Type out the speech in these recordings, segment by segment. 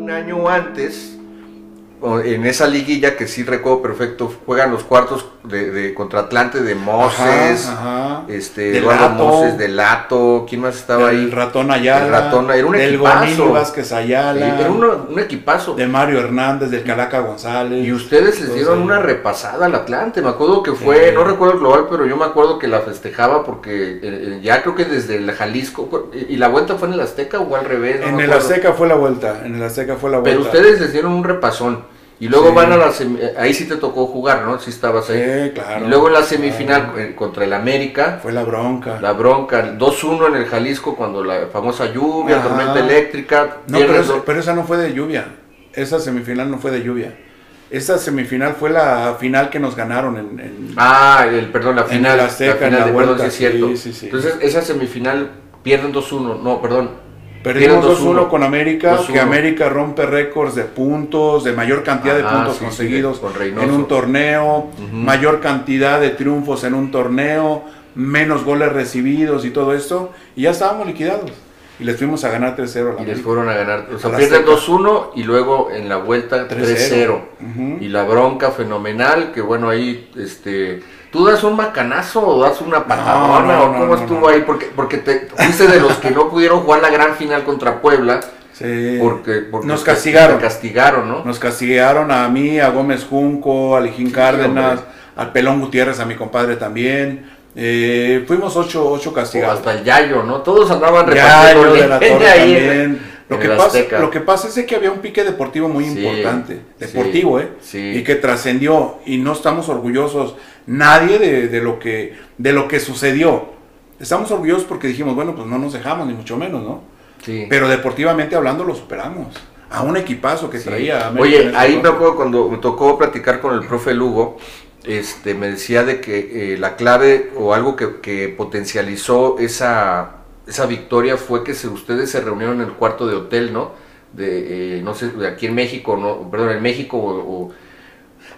un año antes, en esa liguilla que sí recuerdo perfecto, juegan los cuartos de, de contra Atlante de Moses, Ajá, ajá. este, De Eduardo Lato. Moses, de Lato, ¿quién más estaba el ahí? ratón Ayala, El ratón, era un del equipazo. Vázquez Ayala, Era un equipazo. de Mario Hernández, del Calaca González. Y ustedes les dieron ahí. una repasada al Atlante. Me acuerdo que fue, Sí. no recuerdo el global, pero yo me acuerdo que la festejaba porque eh, eh, ya creo que desde el Jalisco. ¿Y la vuelta fue en el Azteca o al revés? No En el acuerdo. Azteca fue la vuelta, en el Azteca fue la vuelta. Pero ustedes les dieron un repasón. Y luego Sí. van a la eh, Ahí sí te tocó jugar, ¿no? Sí estabas ahí. Sí, claro. y luego en la semifinal claro. eh, contra el América. Fue la bronca. La bronca, el 2-1 en el Jalisco cuando la famosa lluvia, Ajá. tormenta eléctrica. No, pero, eso- pero esa no fue de lluvia. Esa semifinal no fue de lluvia. Esa semifinal fue la final que nos ganaron en, en- Ah, el, perdón, la En final. Azteca, la final en la de perdón, vuelta, sí es cierto. sí, sí, sí. Entonces, esa semifinal pierden 2-1. No, perdón. Perdimos Pierden 2-1 con América, 2-1. que América rompe récords de puntos, de mayor cantidad de Ajá, puntos sí, sí, conseguidos con en un torneo, mayor cantidad de triunfos en un torneo, menos goles recibidos y todo esto, y ya estábamos liquidados. Y les fuimos a ganar 3-0 a la Y les fueron a ganar. O sea, pierden Azteca. 2-1 y luego en la vuelta 3-0. Ujú. Y la bronca fenomenal, que bueno, ahí, este... ¿Tú das un macanazo o das una patadona? no, ¿O cómo no, estuvo ahí? Porque, porque te fuiste de los que no pudieron jugar la gran final contra Puebla. Sí. Porque, porque Nos castigaron. castigaron, ¿no? Nos castigaron a mí, a Gómez Junco, a Lijín Cárdenas, al Pelón Gutiérrez, a mi compadre también. Eh, fuimos ocho, ocho O castigados. hasta el Yayo, ¿no? Todos andaban repartiendo de la Torre también. Lo que, pasa, Azteca. lo que pasa es que había un pique deportivo muy Sí, importante, sí, deportivo, ¿eh? sí. Y que trascendió y no estamos orgullosos nadie de, de lo que de lo que sucedió. Estamos orgullosos porque dijimos, bueno, pues no nos dejamos ni mucho menos, ¿no? Sí. Pero deportivamente hablando lo superamos. A un equipazo que traía. América Oye, ahí me acuerdo cuando me tocó platicar con el profe Lugo, este, me decía de que eh, la clave o algo que, que potencializó esa, esa victoria fue que se, ustedes se reunieron en el cuarto de hotel, ¿no? De, eh, no sé, de aquí en México, no, perdón, en México o...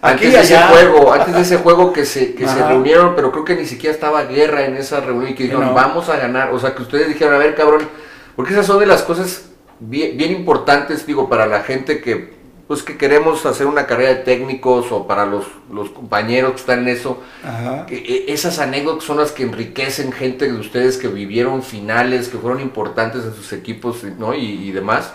antes de ese juego, antes de ese juego que se, que se reunieron, pero creo que ni siquiera estaba guerra en esa reunión y que dijeron, no. vamos a ganar. O sea, que ustedes dijeron, a ver, cabrón, porque esas son de las cosas bien, bien importantes, digo, para la gente que, pues que queremos hacer una carrera de técnicos o para los, los compañeros que están en eso. Ajá. eh, esas anécdotas son las que enriquecen gente de ustedes que vivieron finales, que fueron importantes en sus equipos, ¿no? Y, y demás.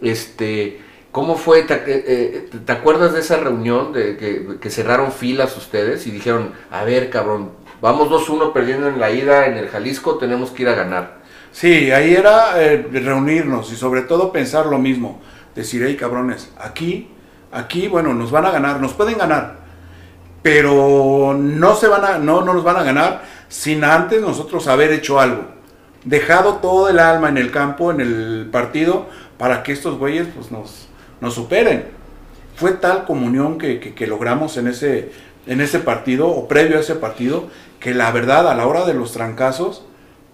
Este, ¿cómo fue? ¿Te, eh, eh, te acuerdas de esa reunión de que, que cerraron filas ustedes y dijeron, a ver, cabrón, vamos 2-1 perdiendo en la ida en el Jalisco, tenemos que ir a ganar? Sí, ahí era eh, reunirnos y sobre todo pensar lo mismo. Decir, hey cabrones, aquí, aquí, bueno, nos van a ganar, nos pueden ganar, pero no se van a, no, no nos van a ganar sin antes nosotros haber hecho algo. Dejado todo el alma en el campo, en el partido, para que estos güeyes pues, nos, nos superen. Fue tal comunión que, que- que logramos en ese, en ese partido, o previo a ese partido, que la verdad, a la hora de los trancazos,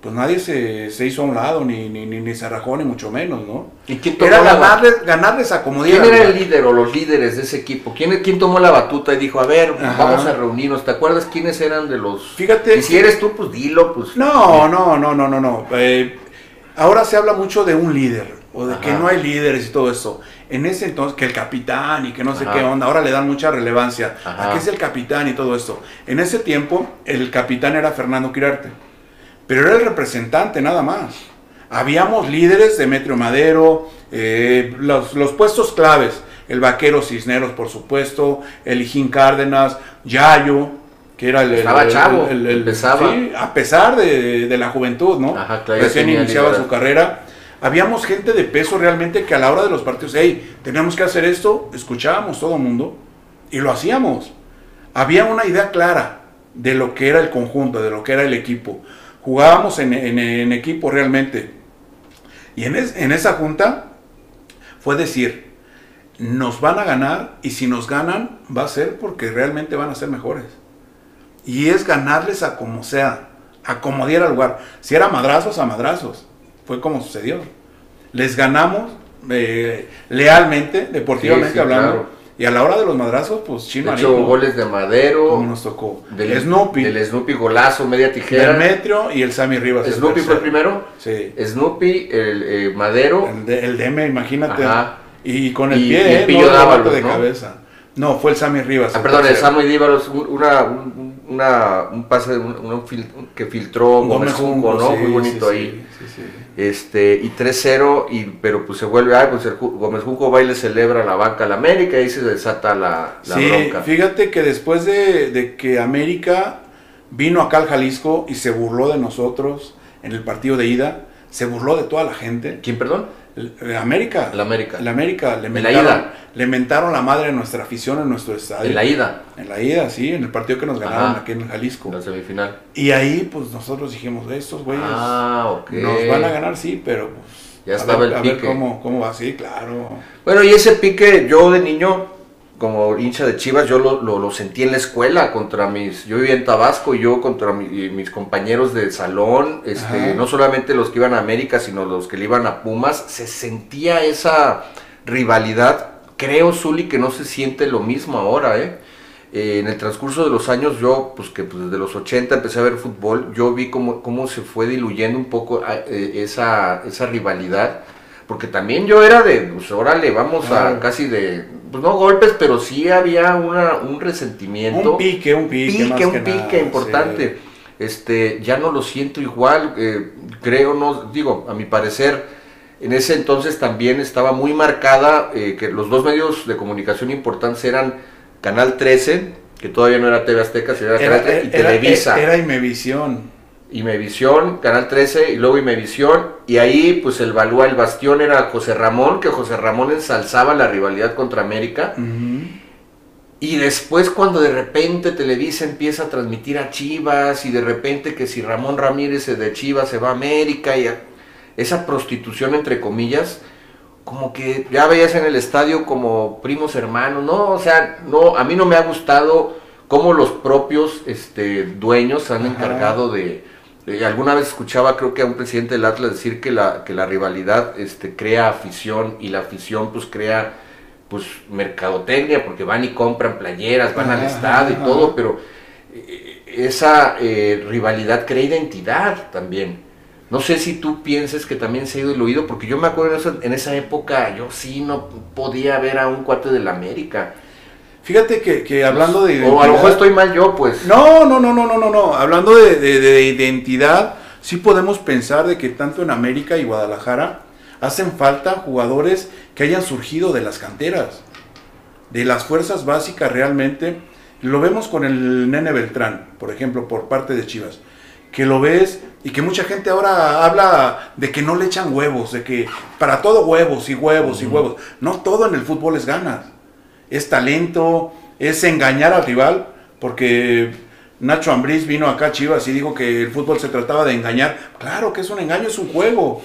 pues nadie se, se hizo a un lado, ni, ni, ni, ni se rajó, ni mucho menos, ¿no? ¿Y quién tomó Era la- ganarles, ganarles a como ¿Quién era el líder o los líderes de ese equipo? ¿Quién, quién tomó la batuta y dijo, a ver, Ajá. vamos a reunirnos? ¿Te acuerdas quiénes eran de los... Fíjate Y si eres tú, pues dilo, pues... No, no, no, no, no, no. Eh, ahora se habla mucho de un líder, o de que no hay líderes y todo eso. En ese entonces, que el capitán y que no sé qué onda, ahora le dan mucha relevancia. ¿A qué es el capitán y todo esto? En ese tiempo, el capitán era Fernando Quirarte, pero era el representante nada más. Habíamos líderes, Demetrio Madero, eh, los, los puestos claves, el vaquero Cisneros, por supuesto, el Hijín Cárdenas, Yayo, que era el... Estaba el- chavo, el- el- sí, a pesar de, de la juventud, ¿no? Ajá, claro, Recién iniciaba su carrera. Habíamos gente de peso realmente que a la hora de los partidos, hey, tenemos que hacer esto, escuchábamos todo el mundo y lo hacíamos. Había una idea clara de lo que era el conjunto, de lo que era el equipo. Jugábamos en, en- en equipo realmente. Y en, es- en esa junta fue decir, nos van a ganar y si nos ganan va a ser porque realmente van a ser mejores. Y es ganarles a como sea, a como diera lugar. Si era madrazos, a madrazos. Fue como sucedió. Les ganamos eh, lealmente, deportivamente Sí, sí, hablando. claro. Y a la hora de los madrazos, pues De chino. hecho, goles de Madero, Como nos tocó. del Snoopy, del Snoopy golazo, media tijera. Demetrio y el Sammy Rivas. el Snoopy fue el primero. Sí. Snoopy, el eh, Madero, El, de- el DM, imagínate. ajá, Y con el Y- pie, y el ¿eh? Pillo no, Dávalos, de ¿no? cabeza. No, fue el Sammy Rivas. Ah, el perdón, el. Samuel Dívaros, un- una, un, una- un pase un- un que filtró Gómez Junco, ¿no? sí, Muy bonito sí, ahí. sí, sí, sí. Este, y 3-0, y, pero pues se vuelve, ay, pues el Gómez Junco va y le celebra la banca a la América y ahí se desata la, la Sí, bronca. fíjate que después de, de que América vino acá al Jalisco y se burló de nosotros en el partido de ida, se burló de toda la gente. ¿Quién, perdón? El- América. El América. El América. Le En la mentaron, ida. le mentaron la madre de nuestra afición en nuestro estadio. En la ida, En la ida, sí, en el partido que nos ganaron Ajá. aquí en el Jalisco. en la semifinal. Y ahí, pues nosotros dijimos, estos güeyes Ah, nos van a ganar, sí, pero pues. Ya a estaba ver- el a ver pique. cómo, cómo va, sí, claro. Bueno, y ese pique, yo de niño, como hincha de Chivas, yo lo, lo- lo sentí en la escuela contra mis, yo vivía en Tabasco y yo contra mi- mis compañeros de salón, este, Ajá. no solamente los que iban a América, sino los que le iban a Pumas, se sentía esa rivalidad. Creo, Zuli, que no se siente lo mismo ahora, ¿eh? Eh, en el transcurso de los años, yo, pues que pues, desde los 80 empecé a ver fútbol, yo vi cómo, cómo se fue diluyendo un poco ah, eh, esa, esa rivalidad. Porque también yo era de, pues órale, vamos a casi de, pues no golpes, pero sí había una, un resentimiento. Un pique, un pique. pique, más un que pique nada, importante. Este, ya no lo siento igual, eh, creo, no, digo, a mi parecer, en ese entonces también estaba muy marcada eh, que los dos medios de comunicación importantes eran Canal 13, que todavía no era TV Azteca, sino era, Era, Canal 13, y era- Televisa. Era, Imevisión. Imevisión, Canal 13 y luego Imevisión. Y ahí pues el balúa, el bastión era José Ramón, que José Ramón ensalzaba la rivalidad contra América. Y después cuando de repente Televisa empieza a transmitir a Chivas y de repente que si Ramón Ramírez de Chivas se va a América y a- esa prostitución entre comillas, como que ya veías en el estadio como primos hermanos, no, o sea, no, a mí no me ha gustado cómo los propios este, dueños se han Ajá. encargado de, de- alguna vez escuchaba creo que a un presidente del Atlas decir que la, que la rivalidad este, crea afición y la afición pues crea pues mercadotecnia porque van y compran playeras, van al Ajá, estadio y ajá. todo, pero eh, esa eh, rivalidad crea identidad también. No sé si tú pienses que también se ha ido diluido, porque yo me acuerdo en esa, en esa época, yo sí no podía ver a un cuate del América. Fíjate que, que hablando de O a lo mejor identidad- estoy mal yo, pues. No, no, no, no, no, no, no. Hablando de, de- de identidad, sí podemos pensar de que tanto en América y Guadalajara hacen falta jugadores que hayan surgido de las canteras, de las fuerzas básicas realmente. Lo vemos con el Nene Beltrán, por ejemplo, por parte de Chivas. Que lo ves y que mucha gente ahora habla de que no le echan huevos, de que para todo huevos y huevos y huevos. No todo en el fútbol es ganas es talento, es engañar al rival, porque Nacho Ambriz vino acá a Chivas y dijo que el fútbol se trataba de engañar. Claro que es un engaño, es un juego.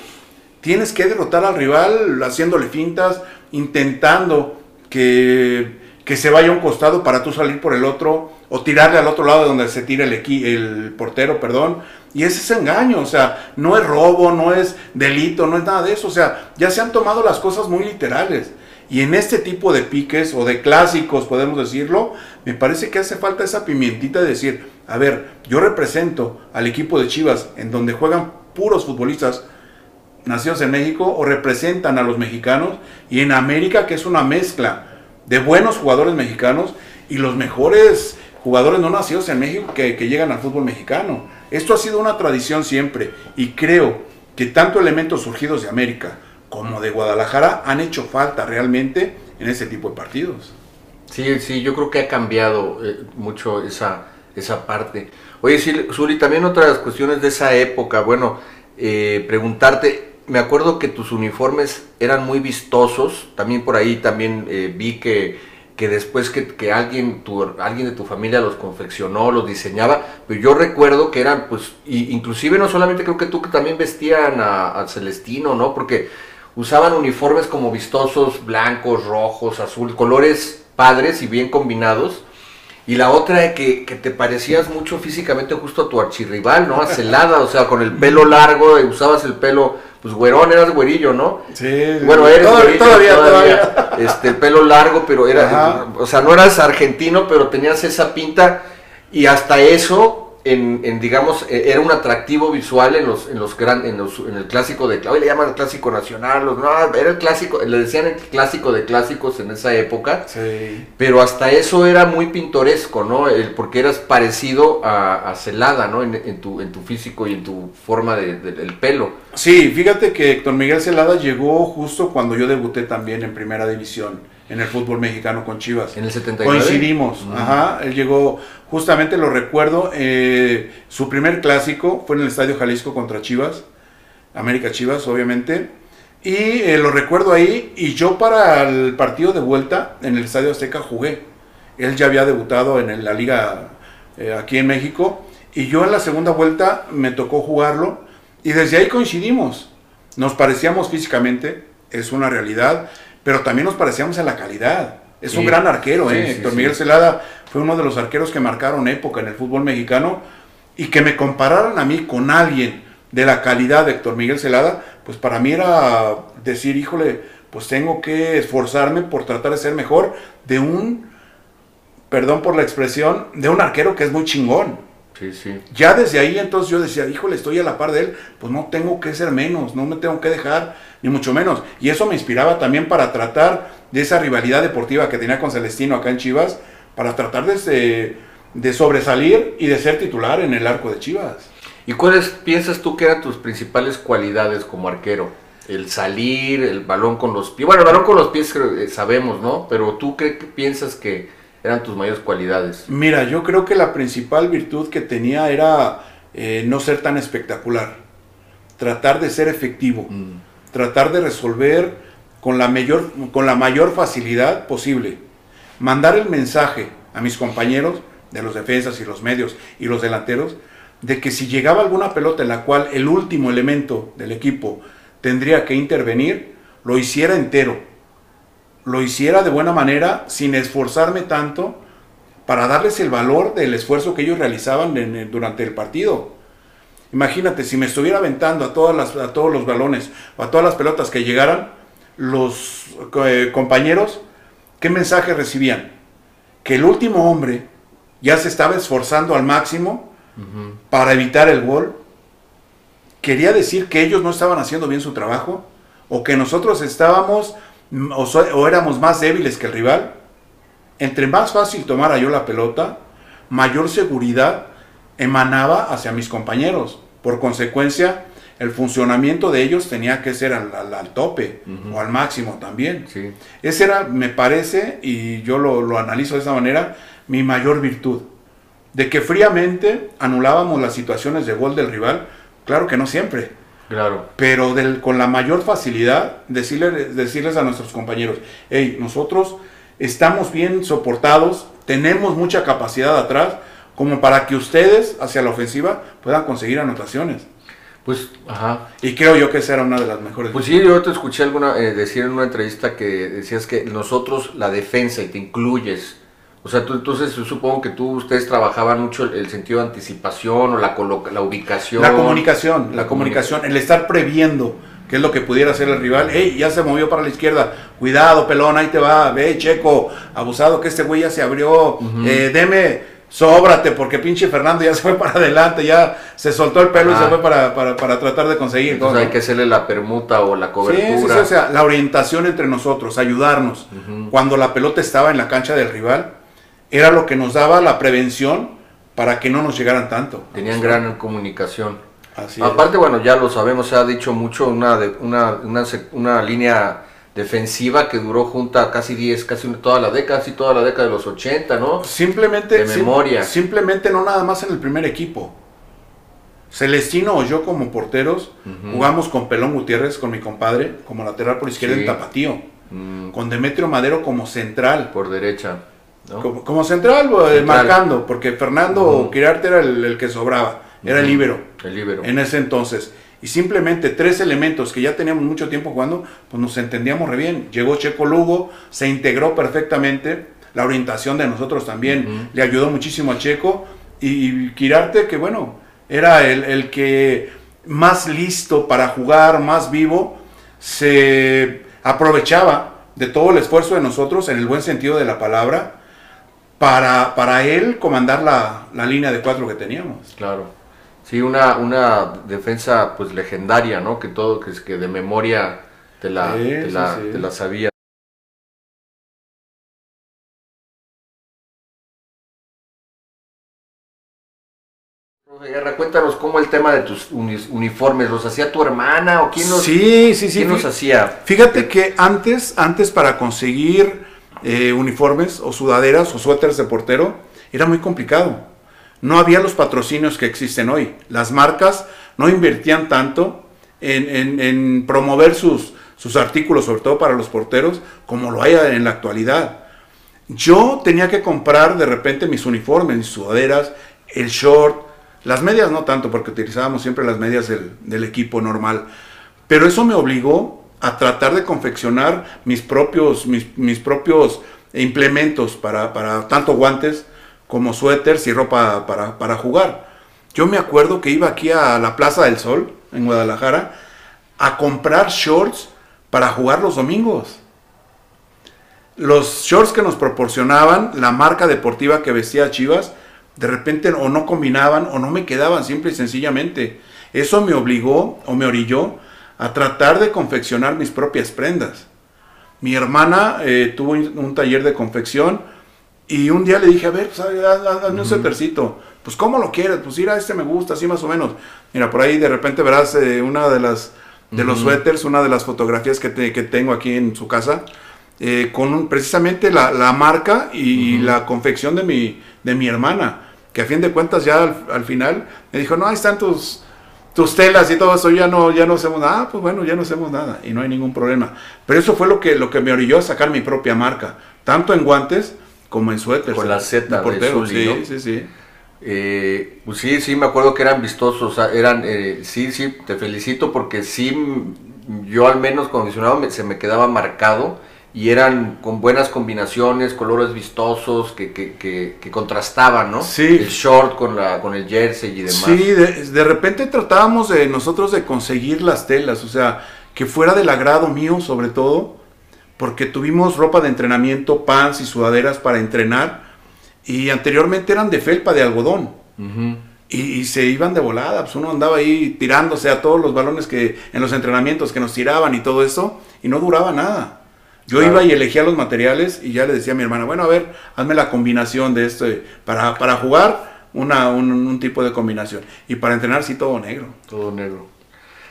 Tienes que derrotar al rival haciéndole fintas, intentando que, que se vaya a un costado para tú salir por el otro, o tirarle al otro lado de donde se tira el, el portero, perdón. Y ese es engaño, o sea, no es robo, no es delito, no es nada de eso. O sea, ya se han tomado las cosas muy literales. Y en este tipo de piques o de clásicos, podemos decirlo, me parece que hace falta esa pimientita de decir, a ver, yo represento al equipo de Chivas en donde juegan puros futbolistas nacidos en México o representan a los mexicanos y en América que es una mezcla de buenos jugadores mexicanos y los mejores jugadores no nacidos en México que, que llegan al fútbol mexicano. Esto ha sido una tradición siempre y creo que tanto elementos surgidos de América como de Guadalajara han hecho falta realmente en ese tipo de partidos. Sí, sí, yo creo que ha cambiado eh, mucho esa, esa parte. Oye, sí, Zuli, también otras cuestiones de esa época, bueno, eh, preguntarte, me acuerdo que tus uniformes eran muy vistosos, también por ahí también eh, vi que, que después que, que alguien, tu, alguien de tu familia los confeccionó, los diseñaba, pero yo recuerdo que eran, pues, inclusive no solamente creo que tú que también vestían a Celestino, ¿no? Porque usaban uniformes como vistosos, blancos, rojos, azul, colores padres y bien combinados. Y la otra que, que te parecías mucho físicamente justo a tu archirrival, ¿no? A Celada, o sea, con el pelo largo, usabas el pelo, pues güerón, eras güerillo, ¿no? Sí, Bueno, eres Todavía- güerillo, todavía, todavía. Este, el pelo largo, pero era, Ajá. o sea, no eras argentino, pero tenías esa pinta y hasta eso en, en, digamos, e, era un atractivo visual en los, en los gran, en, los, en el clásico de, hoy le llaman el clásico nacional, los, no, era el clásico, le decían el clásico de clásicos en esa época, Sí. pero hasta eso era muy pintoresco, ¿no? El, porque eras parecido a, a Celada, ¿no? En, en tu, en tu físico y en tu forma de, de- del pelo. Sí, fíjate que Héctor Miguel Celada llegó justo cuando yo debuté también en primera división en el fútbol mexicano con Chivas. En el 79. Coincidimos, Mm. ajá, él llegó, justamente lo recuerdo, eh, su primer clásico fue en el Estadio Jalisco contra Chivas, América Chivas, obviamente, y eh, lo recuerdo ahí, y yo para el partido de vuelta en el Estadio Azteca jugué, él ya había debutado en la liga eh, aquí en México, y yo en la segunda vuelta me tocó jugarlo, y desde ahí coincidimos, nos parecíamos físicamente, es una realidad, pero también nos parecíamos en la calidad. Es un gran arquero, ¿eh? sí, Héctor sí. Miguel Celada fue uno de los arqueros que marcaron época en el fútbol mexicano y que me compararan a mí con alguien de la calidad de Héctor Miguel Celada, pues para mí era decir, híjole, pues tengo que esforzarme por tratar de ser mejor de un, perdón por la expresión, de un arquero que es muy chingón. Sí, sí. Ya desde ahí entonces yo decía, híjole, estoy a la par de él, pues no tengo que ser menos, no me tengo que dejar, ni mucho menos. Y eso me inspiraba también para tratar de esa rivalidad deportiva que tenía con Celestino acá en Chivas, para tratar de, de sobresalir y de ser titular en el arco de Chivas. ¿Y cuáles piensas tú que eran tus principales cualidades como arquero? El salir, el balón con los pies. Bueno, el balón con los pies eh, sabemos, ¿no? Pero tú qué piensas que eran tus mayores cualidades. Mira, yo creo que la principal virtud que tenía era eh, no ser tan espectacular, tratar de ser efectivo. Mm. tratar de resolver con la mayor, con la mayor facilidad posible. Mandar el mensaje a mis compañeros de los defensas y los medios y los delanteros de que si llegaba alguna pelota en la cual el último elemento del equipo tendría que intervenir, lo hiciera entero. Lo hiciera de buena manera, sin esforzarme tanto, para darles el valor del esfuerzo que ellos realizaban en el- durante el partido. Imagínate, si me estuviera aventando a, todas las, a todos los balones o a todas las pelotas que llegaran, los eh, compañeros, ¿qué mensaje recibían? Que el último hombre ya se estaba esforzando al máximo para evitar el gol. Quería decir que ellos no estaban haciendo bien su trabajo o que nosotros estábamos o, so- o éramos más débiles que el rival. Entre más fácil tomara yo la pelota, mayor seguridad emanaba hacia mis compañeros. Por consecuencia, el funcionamiento de ellos tenía que ser al, al- al tope o al máximo también. Sí. Ese era, me parece, y yo lo, lo analizo de esa manera, mi mayor virtud. De que fríamente anulábamos las situaciones de gol del rival, claro que no siempre, Claro. pero del- con la mayor facilidad decirle- decirles a nuestros compañeros, hey, nosotros estamos bien soportados, tenemos mucha capacidad atrás, como para que ustedes hacia la ofensiva puedan conseguir anotaciones. Pues, ajá. Y creo yo que esa era una de las mejores. Pues sí, yo te escuché alguna eh, decir en una entrevista que decías que nosotros la defensa y te incluyes. O sea, tú entonces yo supongo que tú ustedes trabajaban mucho el, el sentido de anticipación o la la ubicación. La comunicación, la La comunicación, el estar previendo qué es lo que pudiera hacer el rival. Hey, ya se movió para la izquierda. Cuidado, pelón, ahí te va. Ve, checo, abusado que este güey ya se abrió. Ujú. Eh, deme, sóbrate, porque pinche Fernando ya se fue para adelante, ya se soltó el pelo y Ah. se fue para, para, para tratar de conseguir. Entonces ¿no? hay que hacerle la permuta o la Sí, cobertura. sí, sí, o sea, la orientación entre nosotros, ayudarnos. Ujú. Cuando la pelota estaba en la cancha del rival, era lo que nos daba la prevención para que no nos llegaran tanto. Tenían gran comunicación. Así es. Aparte, bueno, ya lo sabemos, se ha dicho mucho, una, de, una, una, una línea defensiva que duró junta casi 10, casi toda la década, casi toda la década de los 80, ¿no? Simplemente, De sim- memoria. simplemente no nada más en el primer equipo. Celestino o yo como porteros jugamos con Pelón Gutiérrez, con mi compadre, como lateral por izquierda Sí. en Tapatío, Mm, con Demetrio Madero como central. por derecha, ¿no? Como, como central, Central. marcando, porque Fernando Ujú. Quirarte era el, el que sobraba, era el Ujú. líbero El líbero. en ese entonces. Y simplemente tres elementos que ya teníamos mucho tiempo jugando, pues nos entendíamos re bien. Llegó Checo Lugo, se integró perfectamente, la orientación de nosotros también Ujú. le ayudó muchísimo a Checo. Y, y Quirarte, que bueno, era el, el que más listo para jugar, más vivo, se aprovechaba de todo el esfuerzo de nosotros, en el buen sentido de la palabra, para, para él comandar la, la línea de cuatro que teníamos. Claro. Sí, una, una defensa pues legendaria, ¿no? Que todo, que, que de memoria te la, Sí, te la, sí. te la sabía. Guerra, cuéntanos cómo el tema de tus uni- uniformes, ¿los hacía tu hermana o quién los, Sí, sí, sí. quién los hacía? Fíjate que antes, antes para conseguir eh, uniformes o sudaderas o suéteres de portero era muy complicado. No había los patrocinios que existen hoy. Las marcas no invertían tanto en, promover sus, sus artículos, sobre todo para los porteros, como lo hay en la actualidad. Yo tenía que comprar de repente mis uniformes, mis sudaderas, el short, las medias no tanto, porque utilizábamos siempre las medias del equipo normal. Pero eso me obligó a tratar de confeccionar mis propios, mis, mis propios implementos para, para tanto guantes como suéteres y ropa para, para jugar. Yo me acuerdo que iba aquí a la Plaza del Sol, en Guadalajara, a comprar shorts para jugar los domingos. Los shorts que nos proporcionaban la marca deportiva que vestía Chivas, de repente o no combinaban o no me quedaban simple y sencillamente. Eso me obligó o me orilló a tratar de confeccionar mis propias prendas. Mi hermana eh, tuvo un taller de confección y un día le dije, a ver, pues, haz- haz- hazme un suétercito. Pues, ¿cómo lo quieres? Pues, mira, este me gusta, así más o menos. Mira, por ahí de repente verás eh, una de las de los suéteres, una de las fotografías que, te- que tengo aquí en su casa, eh, con un- precisamente la, la marca y la confección de mi, de mi hermana, que a fin de cuentas ya al, al final me dijo, no, ahí están tus, tus telas y todo eso, ya no, ya no hacemos nada, Ah, pues bueno, ya no hacemos nada y no hay ningún problema. Pero eso fue lo que, lo que me orilló a sacar mi propia marca, tanto en guantes como en suéteres. Con la Z de Zully, sí, ¿no? sí, sí. Eh, pues sí, sí, me acuerdo que eran vistosos, eran, eh, sí, sí, te felicito porque sí, yo al menos condicionado me- se me quedaba marcado y eran con buenas combinaciones, colores vistosos que, que, que, que contrastaban, ¿no? Sí. El short con, la, con el jersey y demás. Sí, de, de repente tratábamos de nosotros de conseguir las telas, o sea, que fuera del agrado mío sobre todo, porque tuvimos ropa de entrenamiento, pants y sudaderas para entrenar, y anteriormente eran de felpa de algodón, y, y se iban de volada, pues uno andaba ahí tirándose a todos los balones que en los entrenamientos que nos tiraban y todo eso, y no duraba nada. Yo Claro. iba y elegía los materiales y ya le decía a mi hermana, bueno, a ver, hazme la combinación de esto, para, para jugar una, un, un tipo de combinación, y para entrenar sí todo negro. Todo negro.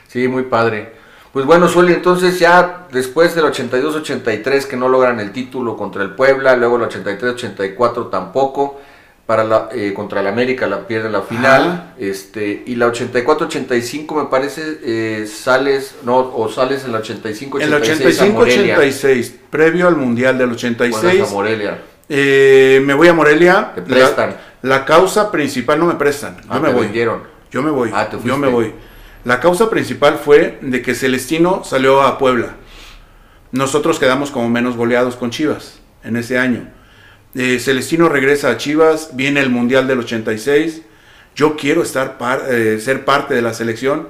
Sí, muy padre. Pues bueno, Sueli, entonces ya después del 82-83 que no logran el título contra el Puebla, luego el 83-84 tampoco, para la, eh, contra el América la pierden la final, Ajá. este y la 84-85 me parece eh, sales, no, o sales en la 85-86 En el a Morelia. 85-86, previo al Mundial del Vuelves 86, a Morelia. eh, me voy a Morelia. Te prestan. La, la causa principal no me prestan, yo Ah, me te voy. vendieron. Yo me voy. Ah, te yo me voy. La causa principal fue de que Celestino salió a Puebla. Nosotros quedamos como menos goleados con Chivas en ese año. Eh, Celestino regresa a Chivas, viene el Mundial del 86. Yo quiero estar par- eh, ser parte de la selección.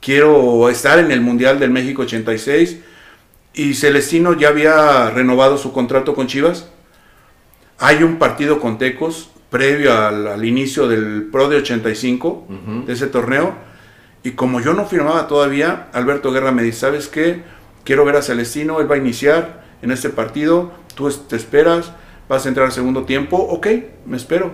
Quiero estar en el Mundial del México 86. Y Celestino ya había renovado su contrato con Chivas. Hay un partido con Tecos previo al, al inicio del Pro de 85, Ujú. de ese torneo. Y como yo no firmaba todavía, Alberto Guerra me dice, ¿sabes qué? Quiero ver a Celestino, él va a iniciar en este partido, tú te esperas, vas a entrar al segundo tiempo, ok, me espero.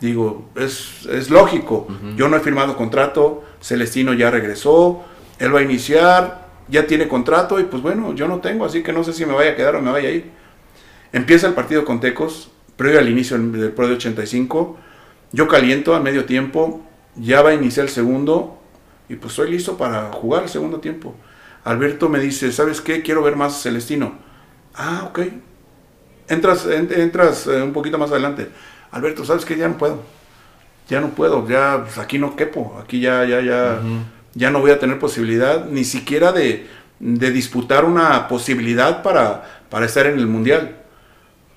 Digo, es, es lógico, yo no he firmado contrato, Celestino ya regresó, él va a iniciar, ya tiene contrato y pues bueno, yo no tengo, así que no sé si me vaya a quedar o me vaya a ir. Empieza el partido con Tecos, previo al inicio del Pro de 85. Yo caliento a medio tiempo, ya va a iniciar el segundo y pues estoy listo para jugar el segundo tiempo. Alberto me dice, ¿sabes qué? Quiero ver más Celestino. Ah, ok. Entras, en- entras eh, un poquito más adelante. Alberto, ¿sabes qué? Ya no puedo. Ya no puedo, ya pues, aquí no quepo, aquí ya, ya, ya, ya no voy a tener posibilidad ni siquiera de, de disputar una posibilidad para, para estar en el Mundial.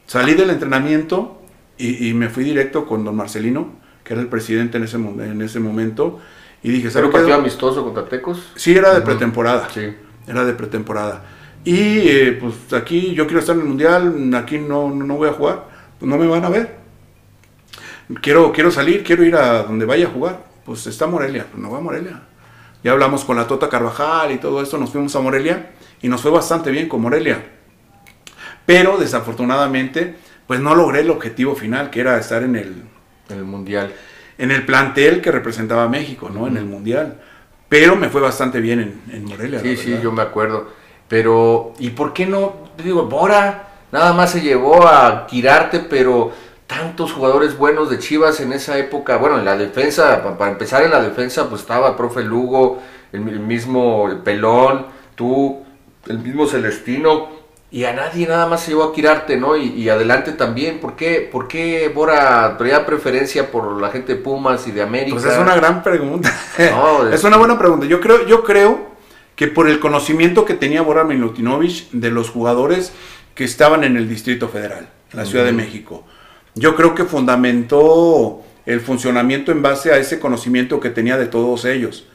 Salí del entrenamiento y, y me fui directo con don Marcelino, que era el presidente en ese, en ese momento, y dije, ¿Era ¿sabe un qué? partido amistoso contra Tecos? Sí, era de pretemporada. Sí. Era de pretemporada. Y eh, pues aquí yo quiero estar en el mundial, aquí no, no, voy a jugar, pues no me van a ver. quiero, quiero salir, quiero ir a donde vaya a jugar. Pues está Morelia, pues no va a Morelia. Ya hablamos con la Tota Carvajal y todo esto, nos fuimos a Morelia y nos fue bastante bien con Morelia. Pero desafortunadamente, pues no logré el objetivo final, que era estar en el, En el Mundial. en el plantel que representaba a México, ¿no? En el Mundial. Pero me fue bastante bien en, en Morelia. Sí, sí, yo me acuerdo. Pero, ¿y por qué no? Digo, Bora nada más se llevó a Quirarte, pero tantos jugadores buenos de Chivas en esa época. Bueno, en la defensa, pa- para empezar en la defensa, pues estaba el profe Lugo, el, mismo Pelón, tú, el mismo Celestino. Y a nadie nada más se llevó a Quirarte, ¿no? Y, y adelante también. ¿Por qué, ¿Por qué Bora traía preferencia por la gente de Pumas y de América? Pues es una gran pregunta. No, es una buena pregunta. Yo creo, yo creo que por el conocimiento que tenía Bora Milutinovich de los jugadores que estaban en el Distrito Federal, en la Ciudad de México, yo creo que fundamentó el funcionamiento en base a ese conocimiento que tenía de todos ellos.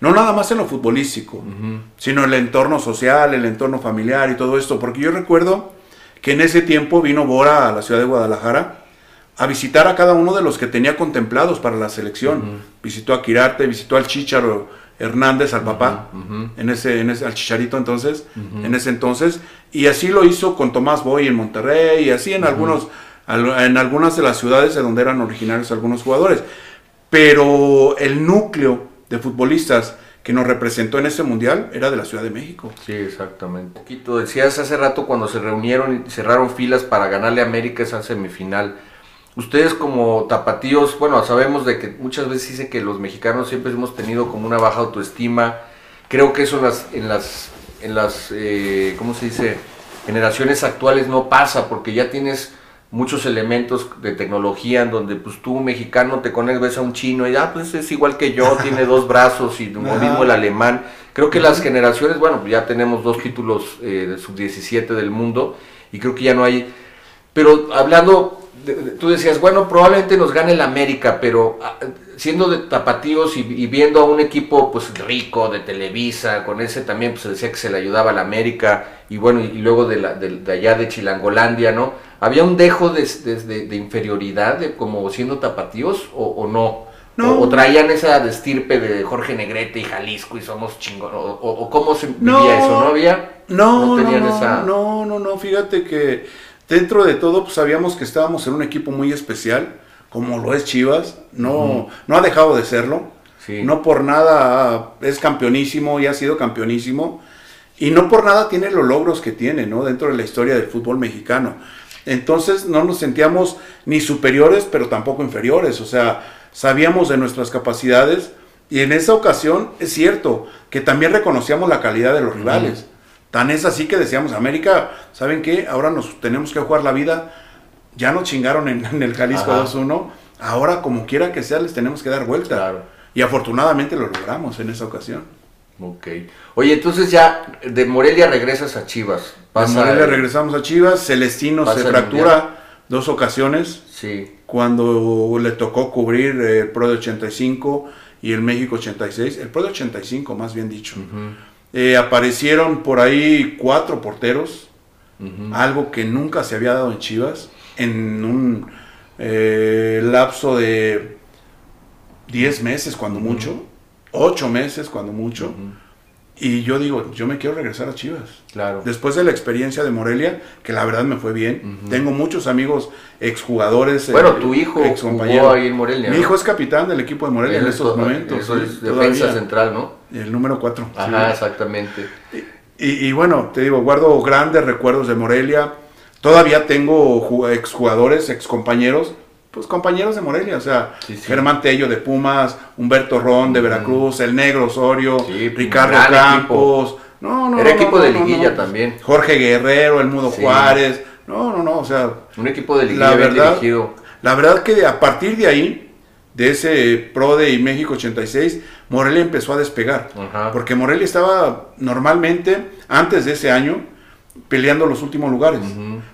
No nada más en lo futbolístico, sino el entorno social, el entorno familiar y todo esto. Porque yo recuerdo que en ese tiempo vino Bora a la ciudad de Guadalajara a visitar a cada uno de los que tenía contemplados para la selección. Visitó a Quirarte, visitó al Chicharo Hernández, al papá, en ese, en ese, al Chicharito entonces, en ese entonces, y así lo hizo con Tomás Boy en Monterrey, y así en algunos, al- en algunas de las ciudades de donde eran originarios algunos jugadores. Pero el núcleo de futbolistas que nos representó en ese mundial era de la Ciudad de México. Sí, exactamente. Poquito, decías hace rato cuando se reunieron y cerraron filas para ganarle a América esa semifinal. Ustedes como tapatíos, bueno, sabemos de que muchas veces dice que los mexicanos siempre hemos tenido como una baja autoestima. Creo que eso en las, en las, en las eh, ¿cómo se dice? Generaciones actuales no pasa porque ya tienes muchos elementos de tecnología en donde pues tú mexicano te conectas a un chino y ah pues es igual que yo tiene dos brazos y lo mismo el alemán creo que las generaciones bueno ya tenemos dos títulos eh, de sub 17 del mundo y creo que ya no hay pero hablando tú decías bueno probablemente nos gane el América pero ah, siendo de tapatíos y, y viendo a un equipo pues rico de Televisa con ese también pues se decía que se le ayudaba al América y bueno y, luego de, la, de, de allá de Chilangolandia no había un dejo de, inferioridad de como siendo tapatíos o, o no No. O, o traían esa destirpe de Jorge Negrete y Jalisco y somos chingón o, o- cómo se No. vivía eso no había No, no, tenían no, esa no, no, no, fíjate que dentro de todo pues sabíamos que estábamos en un equipo muy especial, como lo es Chivas, no, no ha dejado de serlo, Sí. no por nada es campeonísimo y ha sido campeonísimo, y no por nada tiene los logros que tiene, ¿no? Dentro de la historia del fútbol mexicano. Entonces no nos sentíamos ni superiores, pero tampoco inferiores, o sea, sabíamos de nuestras capacidades y en esa ocasión es cierto que también reconocíamos la calidad de los rivales. Tan es así que decíamos, América, ¿saben qué? Ahora nos tenemos que jugar la vida. Ya nos chingaron en, en el Jalisco Ajá. 2-1. Ahora, como quiera que sea, les tenemos que dar vuelta. Claro. Y afortunadamente lo logramos en esa ocasión. Ok. Oye, entonces ya de Morelia regresas a Chivas. De Morelia el- regresamos a Chivas. Celestino Pasa se fractura dos ocasiones Sí. cuando le tocó cubrir el Pro de 85 y el México 86. El Pro de 85, más bien dicho. Eh, aparecieron por ahí cuatro porteros. Algo que nunca se había dado en Chivas en un eh, lapso de 10 meses cuando mucho, 8 meses cuando mucho. Y yo digo, yo me quiero regresar a Chivas. Claro. Después de la experiencia de Morelia, que la verdad me fue bien, tengo muchos amigos exjugadores. eh, Bueno, tu hijo jugó ahí en Morelia. Mi ¿no? hijo es capitán del equipo de Morelia en estos to- momentos. Eso sí, es defensa todavía. central, ¿no? El número 4. Ajá, exactamente. Y, y bueno, te digo, guardo grandes recuerdos de Morelia. Todavía tengo ju- exjugadores, excompañeros, pues compañeros de Morelia, o sea, Sí, sí. Germán Tello de Pumas, Humberto Ron de Veracruz, el Negro Osorio, Sí, Ricardo Campos. No, no, Era no, equipo no, de liguilla no. también. Jorge Guerrero, el Mudo. Juárez. No, no, no, o sea, Un equipo de liguilla la verdad, dirigido. la verdad que a partir de ahí, de ese Pro de México 86, Morelia empezó a despegar. Ajá. Porque Morelia estaba normalmente, antes de ese año, peleando los últimos lugares.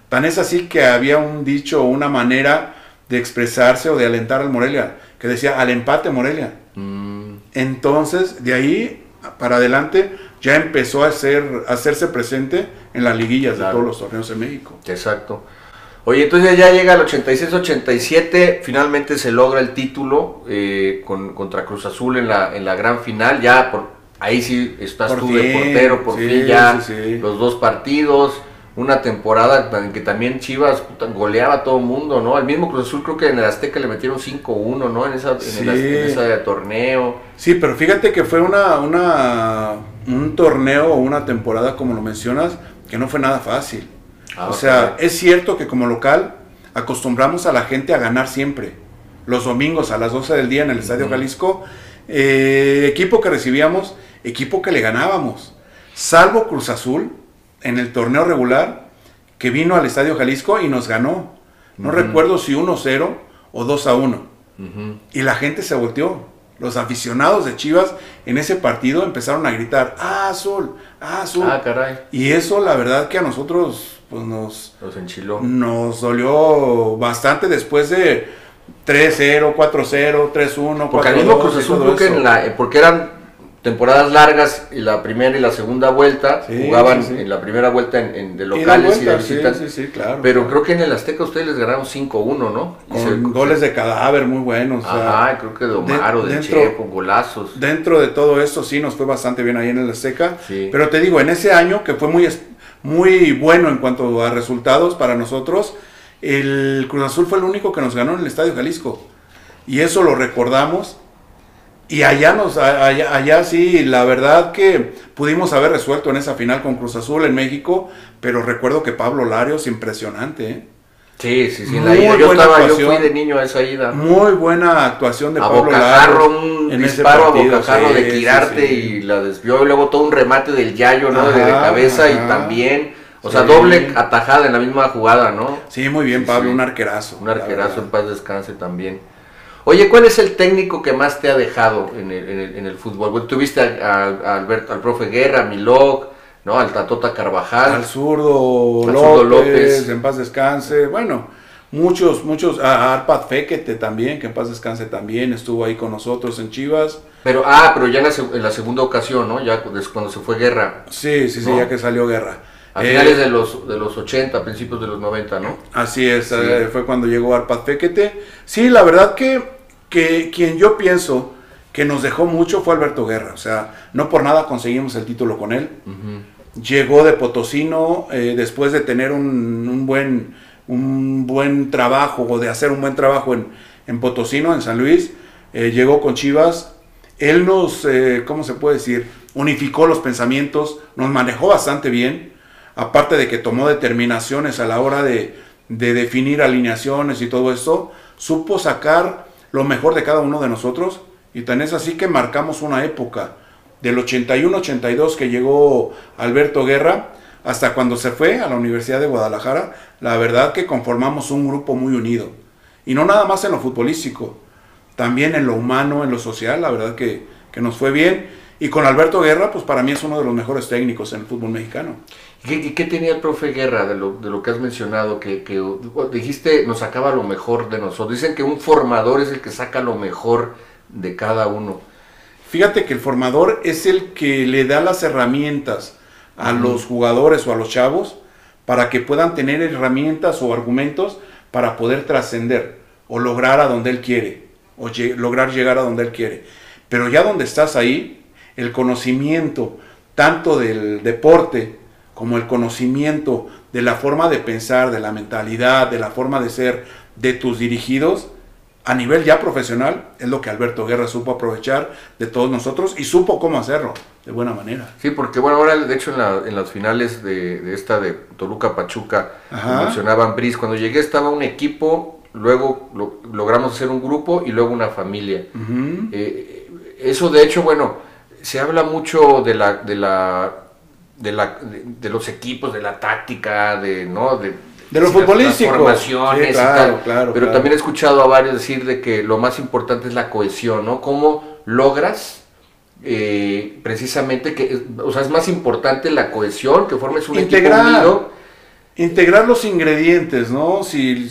Tan es así que había un dicho, una manera de expresarse o de alentar al Morelia, que decía al empate Morelia. Mm, Entonces, de ahí para adelante, ya empezó a, ser, a hacerse presente en las liguillas Claro. de todos los torneos de México. exacto. Oye, entonces ya llega el 86-87, finalmente se logra el título eh, con, contra Cruz Azul en la, en la gran final, ya por ahí sí estás Por tú de portero, por sí, fin ya sí, sí. los dos partidos, una temporada en que también Chivas puta, goleaba a todo el mundo, ¿no? El mismo Cruz Azul creo que en el Azteca le metieron 5-1, ¿no? En, esa, en, Sí. el, en ese torneo. Sí, pero fíjate que fue una, una, un torneo o una temporada, como lo mencionas, que no fue nada fácil. Ah, o sea, es cierto que como local acostumbramos a la gente a ganar siempre. Los domingos a las 12 del día en el Estadio. Jalisco, eh, equipo que recibíamos, equipo que le ganábamos. Salvo Cruz Azul en el torneo regular que vino al Estadio Jalisco y nos ganó. No Ujú. recuerdo si 1-0 o 2-1. Ujú. Y la gente se volteó. Los aficionados de Chivas en ese partido empezaron a gritar, ah, Azul, ah, Azul. Ah, caray, y eso la verdad que a nosotros pues, nos, los enchiló. nos dolió bastante después de 3-0, 4-0, 3-1, Porque al 4-2 mismo Cruz Azul todo creo que eso. en la, eh, porque eran temporadas largas y la primera y la segunda vuelta Sí, jugaban sí, sí. en la primera vuelta en, en- de locales y de, vuelta, sí, claro. Pero claro. creo que en el Azteca ustedes les ganaron 5-1, ¿no? Se- Con goles de cadáver muy buenos. o sea, Ajá, creo que de Omar de- o de dentro- Chepo, golazos. Dentro de todo esto sí nos fue bastante bien ahí en el Azteca. Sí. Pero te digo, en ese año que fue muy, muy bueno en cuanto a resultados para nosotros, el Cruz Azul fue el único que nos ganó en el Estadio Jalisco. Y eso lo recordamos. Y allá, nos, allá, allá sí, la verdad que pudimos haber resuelto en esa final con Cruz Azul en México, pero recuerdo que Pablo Larios, impresionante, ¿eh? Sí, sí, sí. en la Muy ida. Yo, buena estaba, yo actuación. fui de niño a esa ida. Muy buena actuación de a Pablo Larios un en ese disparo partido, a bocajarro sí, de sí, tirarte sí. y la desvió. Y luego todo un remate del Yayo, ¿no? de, de Ajá, cabeza y también. O sea, Sí. doble atajada en la misma jugada, ¿no? Sí, muy bien, Sí, Pablo, sí. un arquerazo. Un arquerazo en paz descanse también. Oye, ¿cuál es el técnico que más te ha dejado en el, en el, en el fútbol? Bueno, tuviste a, Alberto, al profe Guerra, a Milok, ¿no? Al Tatota Carvajal. Al zurdo, Al López, zurdo López. en paz descanse. Bueno, muchos, muchos. A Arpad Fequete también, que en paz descanse también, estuvo ahí con nosotros en Chivas. Pero, ah, pero ya en la, en la segunda ocasión, ¿no? Ya cuando se fue Guerra. Sí, sí, sí, ya que salió guerra. A Eh, finales de los, de los 80, principios de los 90, ¿no? Así es, Sí. eh, fue cuando llegó Arpad Fequete. Sí, la verdad que, que quien yo pienso que nos dejó mucho fue Alberto Guerra. O sea, no por nada conseguimos el título con él. Llegó de Potosino eh, después de tener un, un buen un buen trabajo o de hacer un buen trabajo en, en Potosino, en San Luis, eh, llegó con Chivas. Él nos, eh, ¿cómo se puede decir? Unificó los pensamientos, nos manejó bastante bien, aparte de que tomó determinaciones a la hora de, de definir alineaciones y todo esto, supo sacar lo mejor de cada uno de nosotros y tan es así que marcamos una época del 81-82 que llegó Alberto Guerra hasta cuando se fue a la Universidad de Guadalajara, la verdad que conformamos un grupo muy unido. Y no nada más en lo futbolístico, también en lo humano, en lo social, la verdad que, que nos fue bien. Y con Alberto Guerra, pues para mí es uno de los mejores técnicos en el fútbol mexicano. ¿Y qué, tenía el profe Guerra de lo, de lo que has mencionado? Que, que dijiste, nos sacaba lo mejor de nosotros. Dicen que un formador es el que saca lo mejor de cada uno. Fíjate que el formador es el que le da las herramientas a los jugadores o a los chavos para que puedan tener herramientas o argumentos para poder trascender o lograr a donde él quiere o lograr llegar a donde él quiere. Pero ya donde estás ahí, el conocimiento tanto del deporte como el conocimiento de la forma de pensar, de la mentalidad, de la forma de ser de tus dirigidos, a nivel ya profesional, es lo que Alberto Guerra supo aprovechar de todos nosotros y supo cómo hacerlo de buena manera. Sí, porque bueno, ahora de hecho en, la- en las finales de, de esta de Toluca Pachuca mencionaban Bris, cuando llegué estaba un equipo, luego lo- logramos hacer un grupo y luego una familia. Eh, eso de hecho, bueno, se habla mucho de la, de la, de la, de, de los equipos, de la táctica, de, ¿no? De, De lo sí, las- futbolístico. Las formaciones Sí, y tal. claro, Pero claro. también he escuchado a varios decir de que lo más importante es la cohesión, ¿no? Cómo logras eh, precisamente que, o sea, es más importante la cohesión, que formes un Integrar. equipo unido. Integrar los ingredientes, ¿no? Si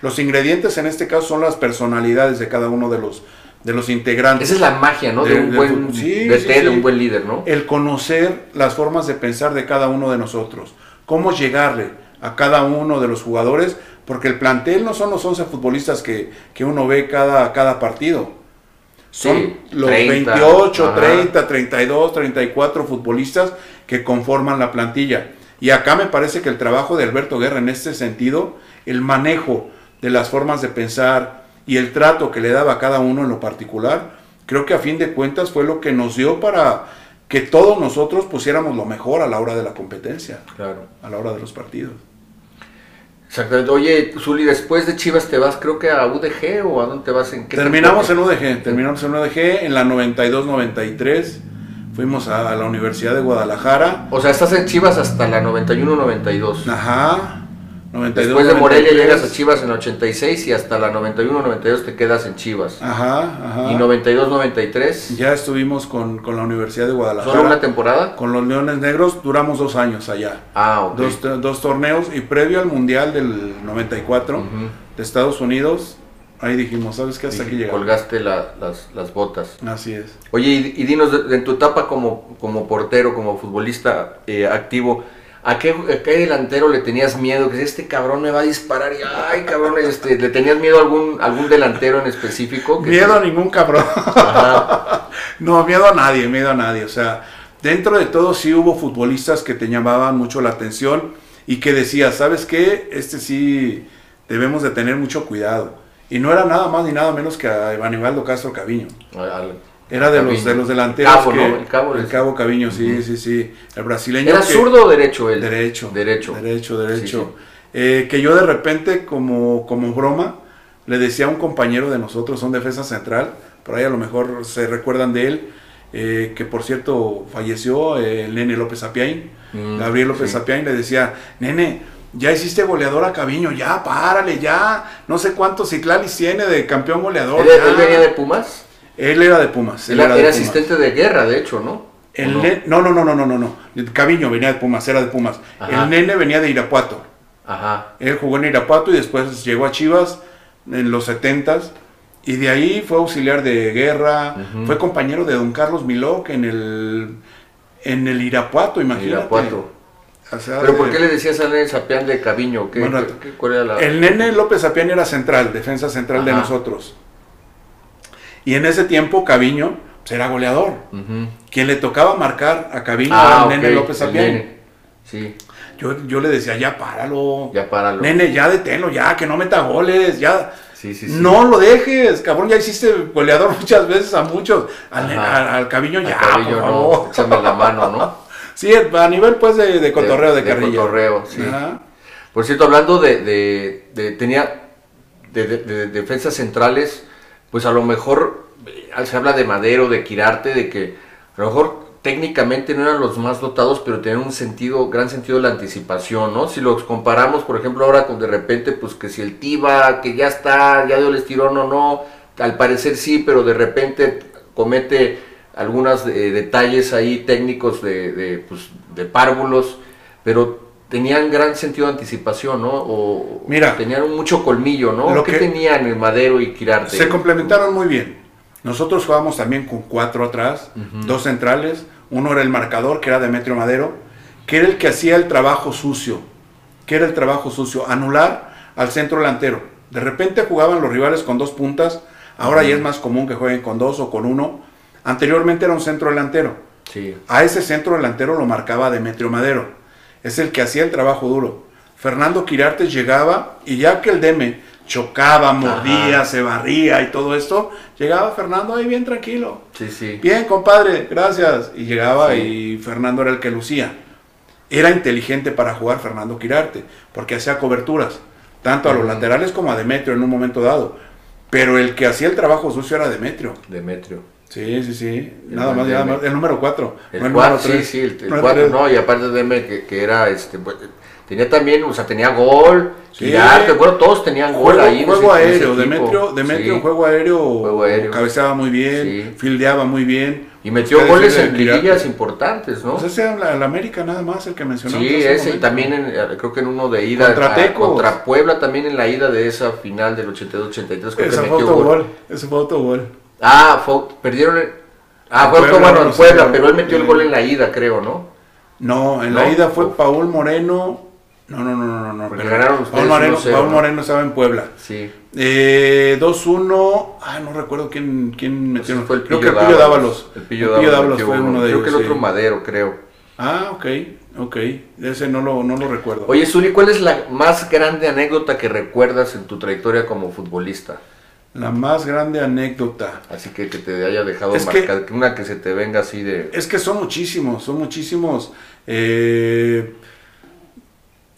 los ingredientes en este caso son las personalidades de cada uno de los de los integrantes. Esa es la magia, ¿no? De, De- un buen. Sí, DT, sí, de sí. un buen líder, ¿no? el conocer las formas de pensar de cada uno de nosotros, cómo llegarle a cada uno de los jugadores, porque el plantel no son los 11 futbolistas que, que uno ve cada, cada partido. Son los 30, 28, ajá. 30, 32, 34 futbolistas que conforman la plantilla. Y acá me parece que el trabajo de Alberto Guerra en este sentido, el manejo de las formas de pensar y el trato que le daba a cada uno en lo particular, creo que a fin de cuentas fue lo que nos dio para que todos nosotros pusiéramos lo mejor a la hora de la competencia, Claro. a la hora de los partidos. Exactamente. Oye, Zuli, después de Chivas te vas, creo que a UDG o a dónde te vas en qué Terminamos en? UDG, terminamos en UDG en la 92-93, fuimos a, a la Universidad de Guadalajara, O sea, estás en Chivas hasta la 91-92. ajá, 92 Después de Morelia 93. llegas a Chivas en 86 y hasta la 91-92 te quedas en Chivas. Ajá, ajá. Y 92-93, Ya estuvimos con, con la Universidad de Guadalajara. solo una temporada. Con los Leones Negros duramos dos años allá. Ah, ok. Dos, dos torneos y previo al Mundial del 94 Ujú. de Estados Unidos, ahí dijimos, ¿sabes qué? Hasta Y aquí llegamos. colgaste la- las, las botas. Así es. Oye, y, y dinos, en tu etapa como, como portero, como futbolista eh, activo, ¿a qué, a qué delantero le tenías miedo? Que este cabrón me va a disparar y, ay, cabrón, este, ¿le tenías miedo a algún, algún delantero en específico? Que Miedo a ningún cabrón. Ajá. no, miedo a nadie, miedo a nadie. O sea, dentro de todo sí hubo futbolistas que te llamaban mucho la atención y que decías, ¿sabes qué? Este sí debemos de tener mucho cuidado. Y no era nada más ni nada menos que a Aníbaldo Castro Caviño. Al- Era de los, de los delanteros Cabo, que... ¿no? El Cabo el Cabo Caviño, sí, sí, sí. El brasileño ¿Era que- zurdo o derecho él? Derecho. Derecho. Derecho, derecho. Sí, Eh, que yo de repente, como, como broma, le decía a un compañero de nosotros, un defensa central, por ahí a lo mejor se recuerdan de él, eh, que por cierto falleció, eh, el nene López Apiain, Mm, Gabriel López sí. Apiain, le decía, nene, ya hiciste goleador a Caviño, ya, párale, ya, no sé cuántos ciclalis tiene de campeón goleador. ¿Él, ya". él venía de Pumas? Él era de Pumas. él Era, era de era Pumas. asistente de guerra, de hecho, ¿no? El ¿O no? ne- no, no, no, no, no, no, no. Caviño venía de Pumas, era de Pumas. Ajá. El nene venía de Irapuato. Ajá. Él jugó en Irapuato y después llegó a Chivas en los 70s. Y de ahí fue auxiliar de guerra, fue compañero de don Carlos Milok en el, en el Irapuato, imagínate. Irapuato. O sea, ¿Pero de- por qué le decías a Nene Sapián de Caviño? ¿Qué, Bueno, qué- cuál era la...? El nene López Apián era central, defensa central de nosotros. Y en ese tiempo Caviño pues, era goleador. Ujú. Quien le tocaba marcar a Caviño Ah, era el ok, nene López nene. Sí, Yo, yo le decía, ya páralo. ya páralo. Nene, ya deténlo, ya, que no meta goles, ya. Sí, sí, sí. No lo dejes, cabrón, ya hiciste goleador muchas veces a muchos. Al, al- al Caviño Al ya, por no, échame la mano, ¿no? Sí, a nivel pues de, de cotorreo de, de carrilla. cotorreo, sí. Ajá. Por cierto, hablando de, de- de- tenía de, de- de defensas centrales, pues a lo mejor eh, se habla de Madero, de Quirarte, de que a lo mejor técnicamente no eran los más dotados, pero tenían un sentido, gran sentido de la anticipación, ¿no? Si los comparamos, por ejemplo, ahora con de repente, pues que si el Tiba, que ya está, ya dio el estirón o no, al parecer sí, pero de repente comete algunos detalles ahí técnicos de, de, pues, de párvulos, pero tenían gran sentido de anticipación, ¿no? O Mira, tenían mucho colmillo, ¿no? lo ¿Qué que- tenían el Madero y Quirarte? Se complementaron muy bien. Nosotros jugábamos también con cuatro atrás, dos centrales. Uno era el marcador, que era Demetrio Madero, que era el que hacía el trabajo sucio. que era el trabajo sucio? Anular al centro delantero. De repente jugaban los rivales con dos puntas. Ahora ya es más común que jueguen con dos o con uno. Anteriormente era un centro delantero. Sí. A ese centro delantero lo marcaba Demetrio Madero. Es el que hacía el trabajo duro. Fernando Quirarte llegaba y ya que el Deme chocaba, mordía, Ajá. se barría y todo esto, llegaba Fernando ahí bien tranquilo. Sí, sí. Bien, compadre, gracias. Y llegaba Sí. y Fernando era el que lucía. Era inteligente para jugar Fernando Quirarte, porque hacía coberturas, tanto a los laterales como a Demetrio en un momento dado. Pero el que hacía el trabajo sucio era Demetrio. Demetrio. Sí, sí, sí. El Nada más, nada más. El número 4. El 4, sí, sí, el, 4, no, y aparte de que, que era, este, tenía también, o sea, tenía gol, Sí. Quirarte, bueno, todos tenían gol Juego, ahí. juego en ese aéreo. Demetrio, Demetrio Sí. juego aéreo, Juego aéreo. cabeceaba muy bien, Sí. fildeaba muy bien. Y metió Ustedes goles en liguillas importantes, ¿no? Pues ese era la América nada más, el que mencionamos. Sí, ese, y también en, eh, creo que en uno de ida Contra a- Tecos. contra Puebla, también en la ida de esa final del 82-83, creo Ese que fue metió otro gol. gol. Ese fue otro gol. Ah, fue- perdieron el... Ah, fue Puebla, bueno, en Puebla, pero él metió el gol en la ida, creo, ¿no? No, en ¿No? la ida fue Paul Moreno. No, no, no, no, no. Porque pero ganaron ustedes Paul Moreno, 1-0, Paul ¿no? Moreno estaba en Puebla. Sí. Eh, 2-1. Ah, no recuerdo quién, quién Ese metió. fue el creo Pillo que el Pillo Dávalos. Dávalos. El Pillo Dávalos metió fue uno de Creo ellos. que el otro sí. Madero, creo. Ah, ok, ok. Ese no lo, no lo recuerdo. Oye, Zuli, ¿cuál es la más grande anécdota que recuerdas en tu trayectoria como futbolista? La más grande anécdota. Así que que te haya dejado Es que una que se te venga así de... Es que son muchísimos, son muchísimos eh,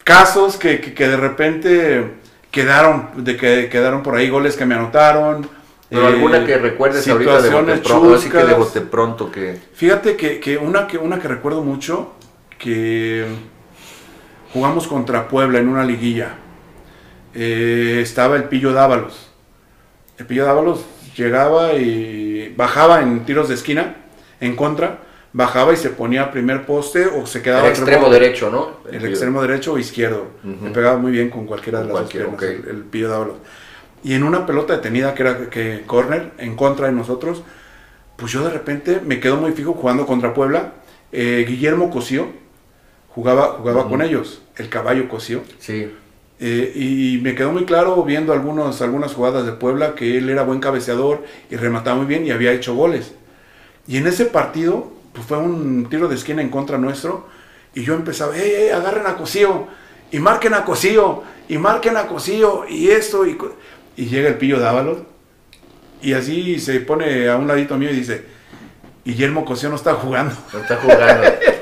casos que, que- que de repente quedaron, de que quedaron por ahí goles que me anotaron. Pero eh, alguna que recuerdes ahorita de bote pronto, así que de bote pronto que... Fíjate que, que una que una que recuerdo mucho, que jugamos contra Puebla en una liguilla. Eh, estaba el Pillo Dávalos. El Pillo Dávalos llegaba y bajaba en tiros de esquina, en contra, bajaba y se ponía a primer poste o se quedaba El extremo rebote. derecho, ¿no? El extremo derecho o izquierdo. Ujú. Le pegaba muy bien con cualquiera de las dos piernas, ok. el, el Pillo Dávalos. Y en una pelota detenida que era que corner, en contra de nosotros, pues yo de repente me quedo muy fijo jugando contra Puebla. Eh, Guillermo Cosío jugaba, jugaba Ujú. con ellos, el caballo Cosío. Sí, Eh, y me quedó muy claro viendo algunos, algunas jugadas de Puebla que él era buen cabeceador y remataba muy bien y había hecho goles. Y en ese partido, pues fue un tiro de esquina en contra nuestro. Y yo empezaba, ¡ey, ey, agarren a Cosío! Y marquen a Cosío, y marquen a Cosío, y esto, y, y llega el pillo Dávalos. Y así se pone a un ladito mío y dice, Guillermo Cosío no está jugando. no está jugando.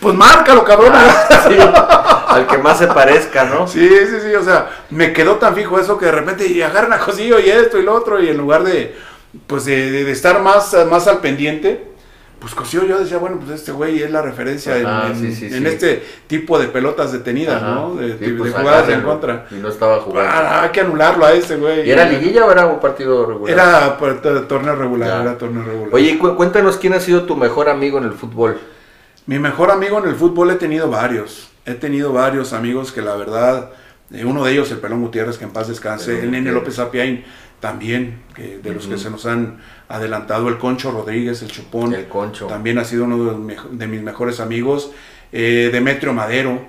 Pues márcalo, cabrón. Sí, al que más se parezca, ¿no? Sí, sí, sí, o sea, me quedó tan fijo eso que de repente y agarran a Cosillo y esto y lo otro y en lugar de, pues de, de- estar más, más al pendiente, pues Cosillo yo decía, bueno, pues este güey es la referencia en- Ajá, en, sí, sí, en sí. este tipo de pelotas detenidas, Ajá. ¿no? De, pues, jugadas en contra. Y no estaba jugando. Ah, hay que anularlo a ese güey. ¿Y era liguilla o era un partido regular? Era to- torneo regular, Ya. era torneo regular. Oye, cu- cuéntanos quién ha sido tu mejor amigo en el fútbol. Mi mejor amigo en el fútbol he tenido varios. He tenido varios amigos que la verdad, eh, uno de ellos, el Pelón Gutiérrez, que en paz descanse, Pelón el Nene. López Apiain, también, que de los que se nos han adelantado, el Concho Rodríguez, el Chupón, El Concho. también ha sido uno de, mejo- de mis mejores amigos, eh, Demetrio Madero,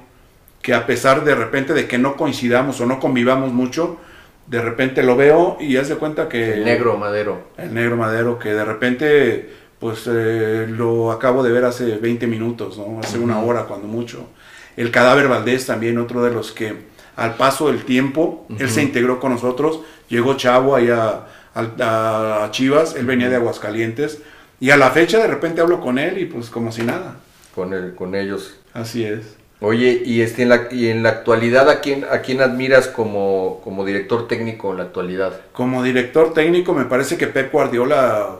que a pesar de repente de que no coincidamos o no convivamos mucho, de repente lo veo y haz de cuenta que... El negro Madero. El negro Madero, que de repente, pues eh, lo acabo de ver hace 20 minutos, ¿no? Hace una hora, cuando mucho. El cadáver Valdés también, otro de los que al paso del tiempo, él se integró con nosotros, llegó Chavo allá a, a Chivas, él venía de Aguascalientes, y a la fecha de repente hablo con él y pues como si nada. Con, el, con ellos. Así es. Oye, y, este, en, la, y en la actualidad, ¿a quién, a quién admiras como, como director técnico en la actualidad? Como director técnico, me parece que Pep Guardiola,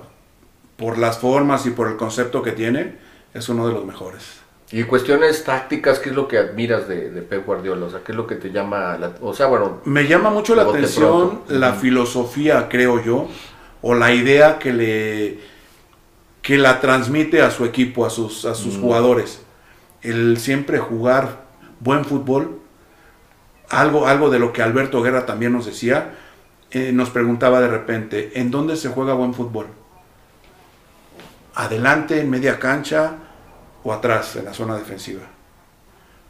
por las formas y por el concepto que tiene, es uno de los mejores. Y cuestiones tácticas, ¿qué es lo que admiras de, de Pep Guardiola? O sea, ¿qué es lo que te llama? La, o sea, bueno, Me llama mucho la atención pronto. la filosofía, creo yo, o la idea que le que la transmite a su equipo, a sus, a sus Mm. jugadores. El siempre jugar buen fútbol, algo, algo de lo que Alberto Guerra también nos decía, eh, nos preguntaba de repente, ¿en dónde se juega buen fútbol? ¿Adelante, en media cancha o atrás, en la zona defensiva?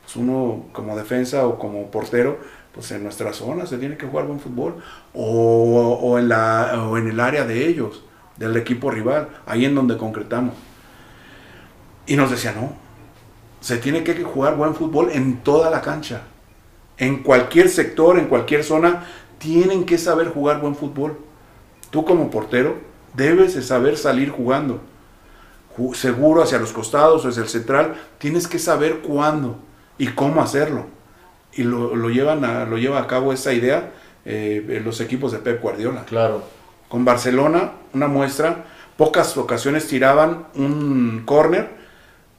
Pues uno como defensa o como portero, pues en nuestra zona se tiene que jugar buen fútbol. O, o en, la, o en el área de ellos, del equipo rival, ahí en donde concretamos. Y nos decía, no, se tiene que jugar buen fútbol en toda la cancha. En cualquier sector, en cualquier zona, tienen que saber jugar buen fútbol. Tú como portero debes de saber salir jugando. Seguro hacia los costados o hacia el central, tienes que saber cuándo y cómo hacerlo. Y lo, lo llevan a, lo lleva a cabo esa idea eh, los equipos de Pep Guardiola. claro. Con Barcelona, una muestra, pocas ocasiones tiraban un córner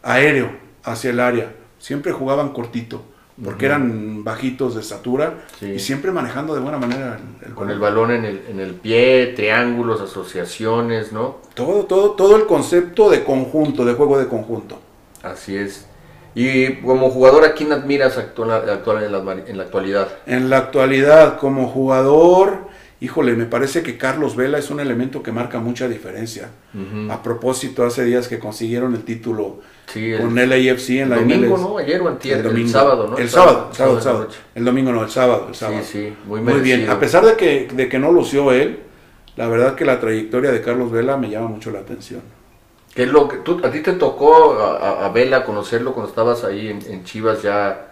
aéreo hacia el área. Siempre jugaban cortito, porque eran bajitos de estatura Sí. y siempre manejando de buena manera el, el Con el balón. en el, en el pie, triángulos, asociaciones, ¿no? Todo, todo, todo el concepto de conjunto, de juego de conjunto. Así es. Y como jugador, ¿a quién admiras actual, actual en, la, en la actualidad? En la actualidad, como jugador, híjole, me parece que Carlos Vela es un elemento que marca mucha diferencia. A propósito, hace días que consiguieron el título Sí, el- con LAFC en la el domingo, MLS. ¿no? Ayer o antier, El el, domingo. sábado, ¿no? El sábado, el sábado, el sábado. noche. El domingo no, el sábado, el sábado. Sí, sí, muy Muy bien, a pesar de que, de que no lució él, la verdad que la trayectoria de Carlos Vela me llama mucho la atención. ¿Qué es lo que tú, a ti te tocó a- a Vela conocerlo cuando estabas ahí en, en Chivas ya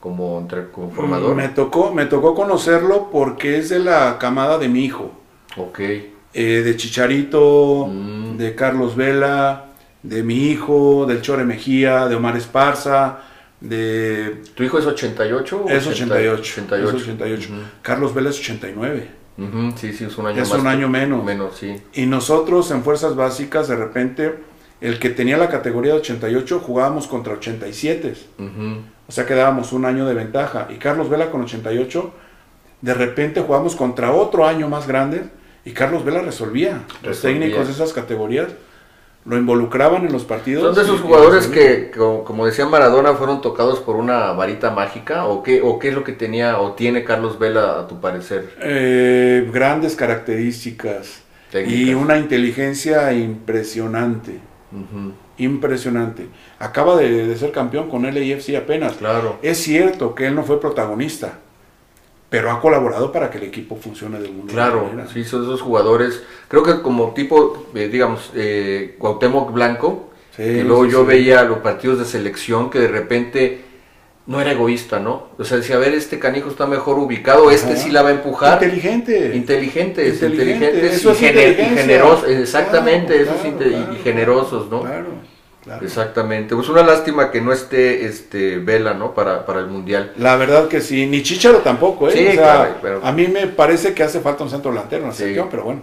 como, entre, como formador? Me tocó, me tocó conocerlo porque es de la camada de mi hijo, Ok. eh, de Chicharito, Mm. de Carlos Vela, de mi hijo, del Chore Mejía, de Omar Esparza, de... ¿Tu hijo es 88? o Es 88. 88. Es 88. Ujú. Carlos Vela es 89. Ujú, Sí, sí, es un año Es más un que- año menos. Menos, sí. Y nosotros en Fuerzas Básicas, de repente, el que tenía la categoría de 88 jugábamos contra 87. Ujú. O sea, quedábamos un año de ventaja. Y Carlos Vela con 88, de repente jugamos contra otro año más grande y Carlos Vela resolvía. Los Resolvía. técnicos de esas categorías lo involucraban en los partidos. ¿Son de esos jugadores que, como, decía Maradona, fueron tocados por una varita mágica? ¿O qué, ¿O qué es lo que tenía o tiene Carlos Vela a tu parecer? Eh, grandes características y una inteligencia impresionante. Impresionante. Acaba de, de ser campeón con LAFC apenas. Claro. Es cierto que él no fue protagonista, pero ha colaborado para que el equipo funcione de alguna Claro, manera. sí, son esos jugadores. Creo que como tipo, eh, digamos, eh, Cuauhtémoc Blanco, Sí, que luego sí, yo sí. veía los partidos de selección que de repente no era egoísta, ¿no? O sea, decía, a ver, este canijo está mejor ubicado, este sí la va a empujar. Inteligente. Inteligentes, Inteligente, inteligentes eso y, es gener- y inteligencia. generosos, exactamente, Claro, esos claro, claro, y generosos, ¿no? Claro, claro. Exactamente. Pues una lástima que no esté este Vela, ¿no? Para, para el Mundial. La verdad que sí, ni Chicharo tampoco, ¿eh? Sí, O sea, claro, pero- A mí me parece que hace falta un centro delantero en la Sí. selección, pero bueno.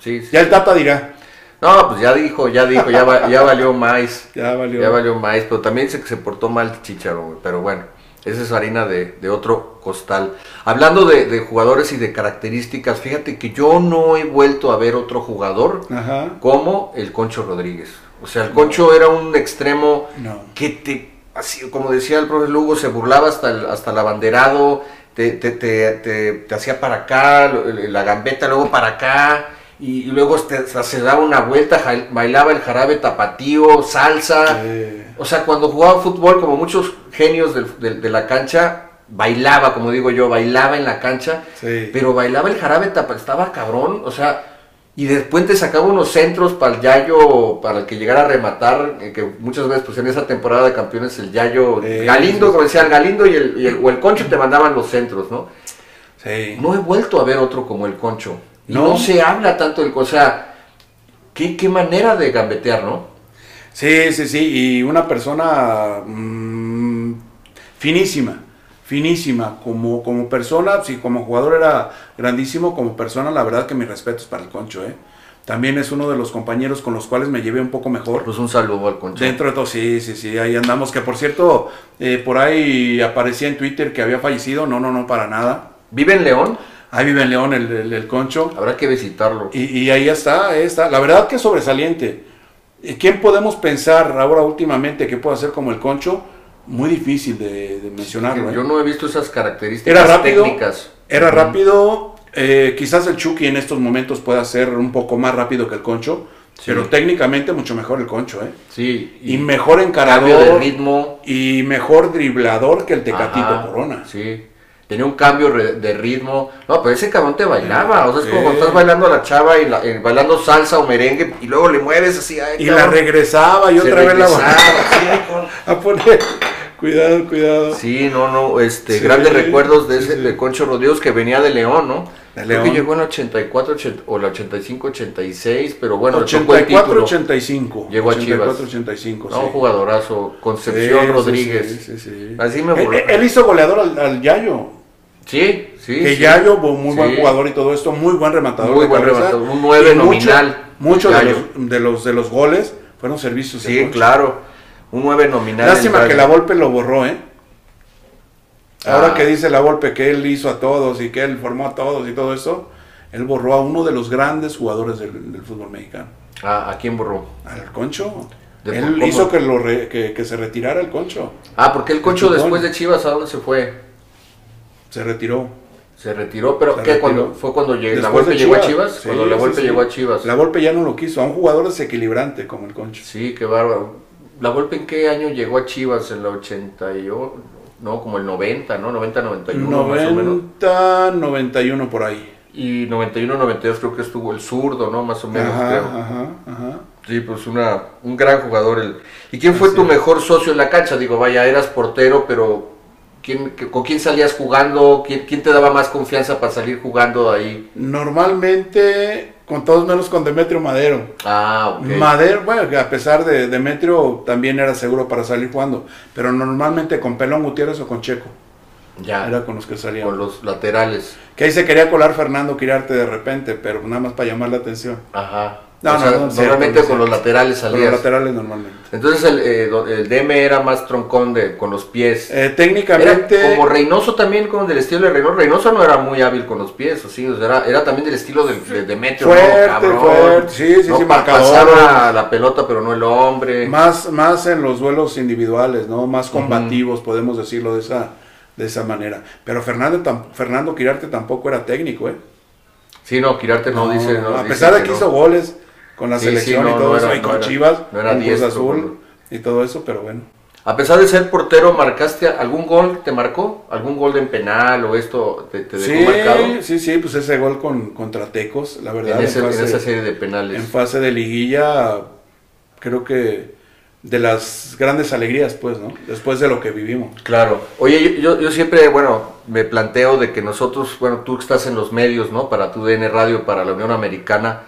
Sí, sí. Ya el Tata dirá. No, pues ya dijo, ya dijo, ya, va- ya valió más. Ya valió. Ya valió más, pero también dice que se portó mal Chicharo, pero bueno, esa es harina de, de otro costal. Hablando de, de jugadores y de características, fíjate que yo no he vuelto a ver otro jugador Ajá. como el Concho Rodríguez. O sea, el Concho era un extremo No. que te, así como decía el profe Lugo, se burlaba hasta el, hasta el abanderado, te, te, te, hacía para acá, la gambeta luego para acá, y luego se daba una vuelta, bailaba el jarabe tapatío, salsa. O sea, cuando jugaba fútbol, como muchos genios de, la cancha, bailaba, como digo yo, bailaba en la cancha, sí. pero bailaba el jarabe tapa, estaba cabrón, o sea, y después te sacaba unos centros para el Yayo, para el que llegara a rematar, eh, que muchas veces, pues en esa temporada de campeones, el Yayo, Eh, Galindo, sí, como decía, el Galindo y el, y el- o el Concho te mandaban los centros, ¿no? sí. No he vuelto a ver otro como el Concho. Y no, No. se habla tanto del Concho, o sea, qué, qué manera de gambetear, ¿no? Sí, sí, sí, y una persona mm, finísima, finísima, como, como persona, sí, como jugador era grandísimo, como persona la verdad que mis respetos para el Concho, ¿eh? También es uno de los compañeros con los cuales me llevé un poco mejor. Pues un saludo al Concho. Dentro de todo, sí, sí, sí, ahí andamos, que por cierto, eh, por ahí aparecía en Twitter que había fallecido, no, no, no, para nada. ¿Vive en León? Ahí vive en León el, el- el Concho. Habrá que visitarlo. Y, y ahí está, ahí está. La verdad que es sobresaliente. ¿Y ¿Quién podemos pensar ahora últimamente que pueda ser como el Concho? Muy difícil de, de mencionarlo. ¿eh? Yo no he visto esas características Era rápido, técnicas. Era rápido. eh, quizás el Chucky en estos momentos pueda ser un poco más rápido que el Concho, Sí. pero técnicamente mucho mejor el Concho, ¿eh? Sí. Y, mejor cambio de encarador ritmo. y mejor driblador que el Tecatito Ajá, Corona. Sí. Tenía un cambio de ritmo. No, pero ese cabrón te bailaba. O sea, es como Sí. cuando estás bailando a la chava y la- eh, bailando salsa o merengue y luego le mueves así. ay, Y la regresaba y Se otra vez la regresaba, sí, a poner. Cuidado, cuidado. Sí, no, no, este, Sí, grandes recuerdos de sí, ese sí. de Concho Rodríguez que venía de León, ¿no? De Creo que León. llegó en el 84 80 o el 85, 86, pero bueno, le tocó el 84, título. 85. Llegó a 84, Chivas. 85. No, sí. un jugadorazo, Concepción Sí, sí, Rodríguez. sí, sí, sí. Así me Él, voló. él hizo goleador al, al Yayo. Sí, sí. que sí. Yayo, bu- muy buen jugador y todo esto, muy buen rematador. Muy de buen cabeza. rematador, un nueve Y mucho- nominal, Muchos de los, de, los, de los goles fueron servicios. Sí, claro. Un 9 nominal. Lástima que la Volpe lo borró, ¿eh? Ahora Ah. que dice la Volpe que él hizo a todos y que él formó a todos y todo eso, él borró a uno de los grandes jugadores del, del fútbol mexicano, Ah, ¿A quién borró? al Concho. ¿De él hizo que, lo re- que, que se retirara el Concho. Ah, porque el Concho después de Chivas, ¿a dónde se fue? Se retiró. Se retiró, pero Se ¿qué? retiró. Cuando, ¿Fue cuando llegó, la Volpe llegó a Chivas. Sí, cuando la Volpe sí. llegó a Chivas. La Volpe ya no lo quiso, a un jugador desequilibrante como el Concha. Sí, qué bárbaro. ¿La Volpe en qué año llegó a Chivas? ¿En la 88? No, como el 90, ¿no? 90, 91 más o menos. 90, 91 por ahí. Y 91, 92 creo que estuvo el zurdo, ¿no? Más o menos, Ajá, creo. ajá, ajá. Sí, pues una, un gran jugador. El... ¿Y quién fue tu mejor socio en la cancha? Digo, vaya, eras portero, pero ¿quién, qué- ¿con quién salías jugando? ¿Quién, quién te daba más confianza para salir jugando ahí? Normalmente con todos menos con Demetrio Madero. Ah, ok. Madero, bueno, que a pesar de Demetrio también era seguro para salir jugando, pero normalmente con Pelón Gutiérrez o con Checo, ya, era con los que salían. con los laterales. Que ahí se quería colar Fernando Quirarte de repente, pero nada más para llamar la atención. Ajá. No, O no, sea, no, cierto, normalmente no, con los laterales Con los salías. laterales normalmente. Entonces el, eh, el DM era más troncón de, con los pies. Eh, Era técnicamente, como Reynoso también, como del estilo de Reynoso. Reynoso no era muy hábil con los pies, o sí, o sea, era, era también del estilo de, de Demetrio, Fuerte, ¿no? Cabrón. fuerte, sí, sí, No, sí. Pasaba la pelota, pero no el hombre. más, más en los duelos individuales, ¿no? Más combativos, podemos decirlo de esa, de esa manera. Pero Fernando, tam- Fernando Quirarte tampoco era técnico, ¿eh? Sí, no, Quirarte no, dice. No, a pesar de que no. hizo goles con la Sí, selección sí, no, y todo no eso, era- y con no era- Chivas, con Cruz Azul y todo eso, pero bueno. A pesar de ser portero, ¿marcaste algún gol? ¿Te marcó? ¿Algún gol en penal o esto te, te dejó Sí, marcado? sí, sí, pues ese gol con, contra Tecos, la verdad, En, ese- en, en fase, esa serie de penales. en fase de liguilla, creo que de las grandes alegrías, pues, ¿no? Después de lo que vivimos. Claro. Oye, yo, yo, siempre, bueno, me planteo de que nosotros, bueno, tú estás en los medios, ¿no? Para tu DN Radio, para la Unión Americana,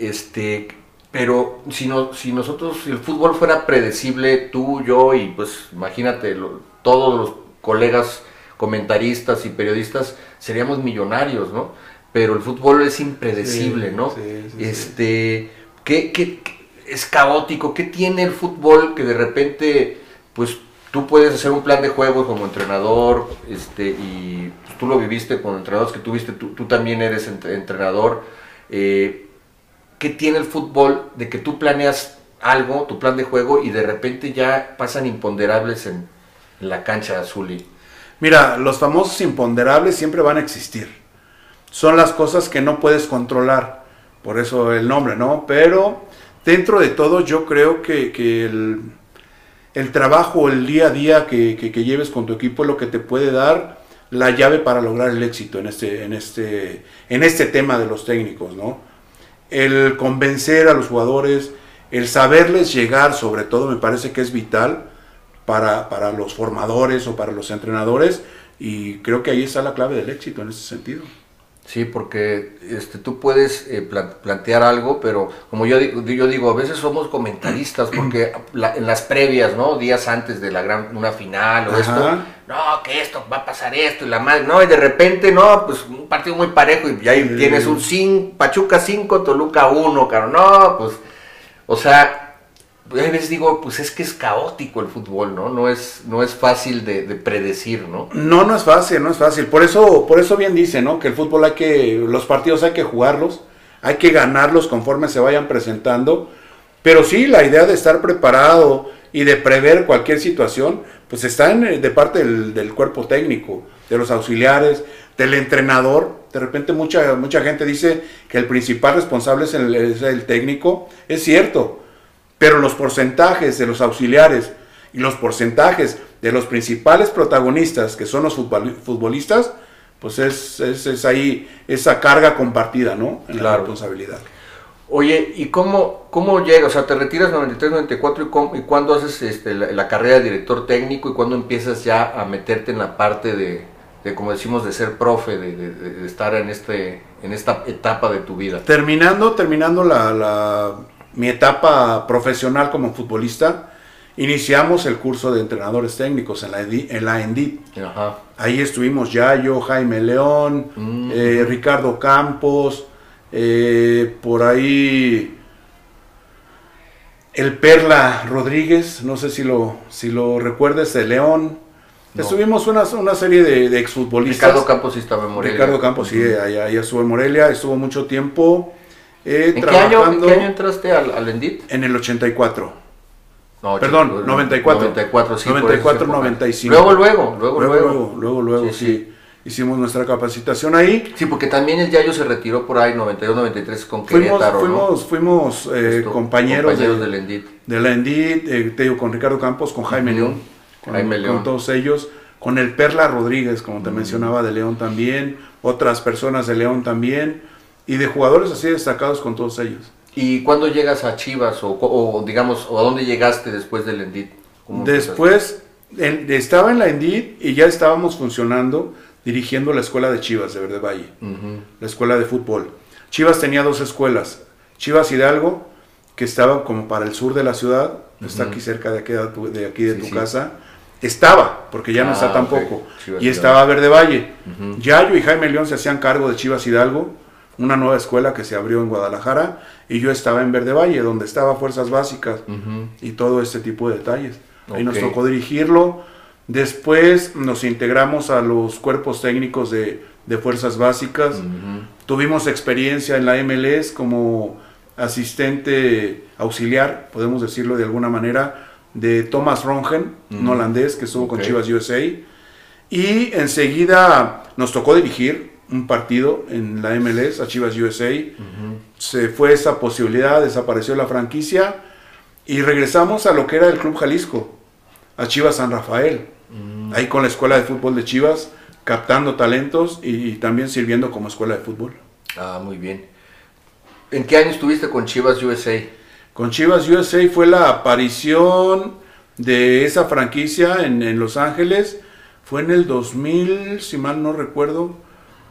este, pero si, no, si nosotros, si el fútbol fuera predecible, tú, yo y pues imagínate, lo- todos los colegas comentaristas y periodistas, seríamos millonarios, ¿no? Pero el fútbol es impredecible, Sí, ¿no? sí, sí, sí. este, ¿qué, qué- es caótico? ¿Qué tiene el fútbol que de repente, pues tú puedes hacer un plan de juego como entrenador, este, y pues, tú lo viviste con entrenadores que tuviste, tú, tú también eres entre- entrenador. eh, ¿Qué tiene el fútbol de que tú planeas algo, tu plan de juego, y de repente ya pasan imponderables en, la cancha azul? Y, Mira, los famosos imponderables siempre van a existir. Son las cosas que no puedes controlar, por eso el nombre, ¿no? Pero dentro de todo yo creo que, que el, trabajo, el día a día que, que- que lleves con tu equipo es lo que te puede dar la llave para lograr el éxito en este, en este, en este tema de los técnicos, ¿no? El convencer a los jugadores, el saberles llegar, sobre todo, me parece que es vital para, para los formadores o para los entrenadores y creo que ahí está la clave del éxito en ese sentido. Sí, porque este, tú puedes eh, plan- plantear algo, pero como yo digo, yo digo, a veces somos comentaristas, porque la- en las previas, ¿no? Días antes de la gran, una final o Ajá. esto, no, que esto, va a pasar esto, y la madre, no, y de repente, no, pues un partido muy parejo, y Sí. tienes un 5, Pachuca 5, Toluca 1, caro, no, pues, o sea, a veces digo, pues es que es caótico el fútbol, ¿no? No es, no es fácil de, de predecir, ¿no? No, no es fácil, no es fácil. Por eso, por eso bien dice, ¿no? Que el fútbol hay que, los partidos hay que jugarlos, hay que ganarlos conforme se vayan presentando. Pero sí, la idea de estar preparado y de prever cualquier situación, pues está en, eh, de parte del, del cuerpo técnico, de los auxiliares, del entrenador. De repente mucha, mucha gente dice que el principal responsable es el, es el técnico. Es cierto, pero los porcentajes de los auxiliares y los porcentajes de los principales protagonistas, que son los futbol- futbolistas, pues es, es, es ahí esa carga compartida, ¿no? En la responsabilidad. Oye, ¿y cómo, cómo llega? O sea, te retiras 93, 94 y, cómo- y cuándo haces este, la, la carrera de director técnico y cuándo empiezas ya a meterte en la parte de, de, como decimos, de ser profe, de, de- de- de estar en, este, en esta etapa de tu vida. Terminando, terminando la, la- mi etapa profesional como futbolista, iniciamos el curso de entrenadores técnicos en la, en la ENDIT. Ajá. Ahí estuvimos Yayo, Jaime León, Mm. eh, Ricardo Campos, eh, por ahí el Perla Rodríguez, no sé si lo, si lo recuerdes, de León. No. Estuvimos una, una serie de, de exfutbolistas. Ricardo Campos sí estaba en Morelia. Ricardo Campos, sí, allá, allá estuvo en Morelia, estuvo mucho tiempo eh, ¿En qué, año, ¿En trabajando qué año entraste al, al Endit? en el 84. No, Perdón, chico, 94. 94, sí. por 94, esa época. 95. Luego, luego, luego, Luego, luego. luego, luego, Sí, sí. sí. hicimos nuestra capacitación ahí. Sí, porque también el Yayo se retiró por ahí 92-93 con Fuimos, Querétaro, fuimos, fuimos eh, Esto, compañeros, compañeros de, del Endit. de la Endit, eh, te digo, con Ricardo Campos, con Jaime. León, con, Jaime con León. todos ellos, con el Perla Rodríguez, como te mencionaba, de León también, otras personas de León también, y de jugadores así destacados con todos ellos. ¿Y cuándo llegas a Chivas o, o, digamos, o a dónde llegaste después del Endit? ¿Cómo Después estaba en la Endit y ya estábamos funcionando dirigiendo la escuela de Chivas de Verde Valle, la escuela de fútbol. Chivas tenía dos escuelas, Chivas Hidalgo, que estaba como para el sur de la ciudad, está aquí cerca de aquí de tu, de, aquí de Sí, tu sí. casa, estaba, porque ya no Ah, está tampoco, y estaba Verde Valle. Ujú. Yayo y Jaime León se hacían cargo de Chivas Hidalgo, una nueva escuela que se abrió en Guadalajara, y yo estaba en Verde Valle, donde estaba Fuerzas Básicas y todo este tipo de detalles. Ahí nos tocó dirigirlo. Después nos integramos a los cuerpos técnicos de, de Fuerzas Básicas. Tuvimos experiencia en la MLS como asistente auxiliar, podemos decirlo de alguna manera, de Thomas Rongen, un holandés que estuvo con. Chivas USA. Y enseguida nos tocó dirigir un partido en la MLS a Chivas USA se fue esa posibilidad, desapareció la franquicia y regresamos a lo que era el Club Jalisco, a Chivas San Rafael, Mm. ahí con la escuela de fútbol de Chivas, captando talentos y, y también sirviendo como escuela de fútbol. Ah, muy bien. ¿En qué año estuviste con Chivas USA? Con Chivas USA fue la aparición de esa franquicia en, en Los Ángeles, fue en el 2000, si mal no recuerdo,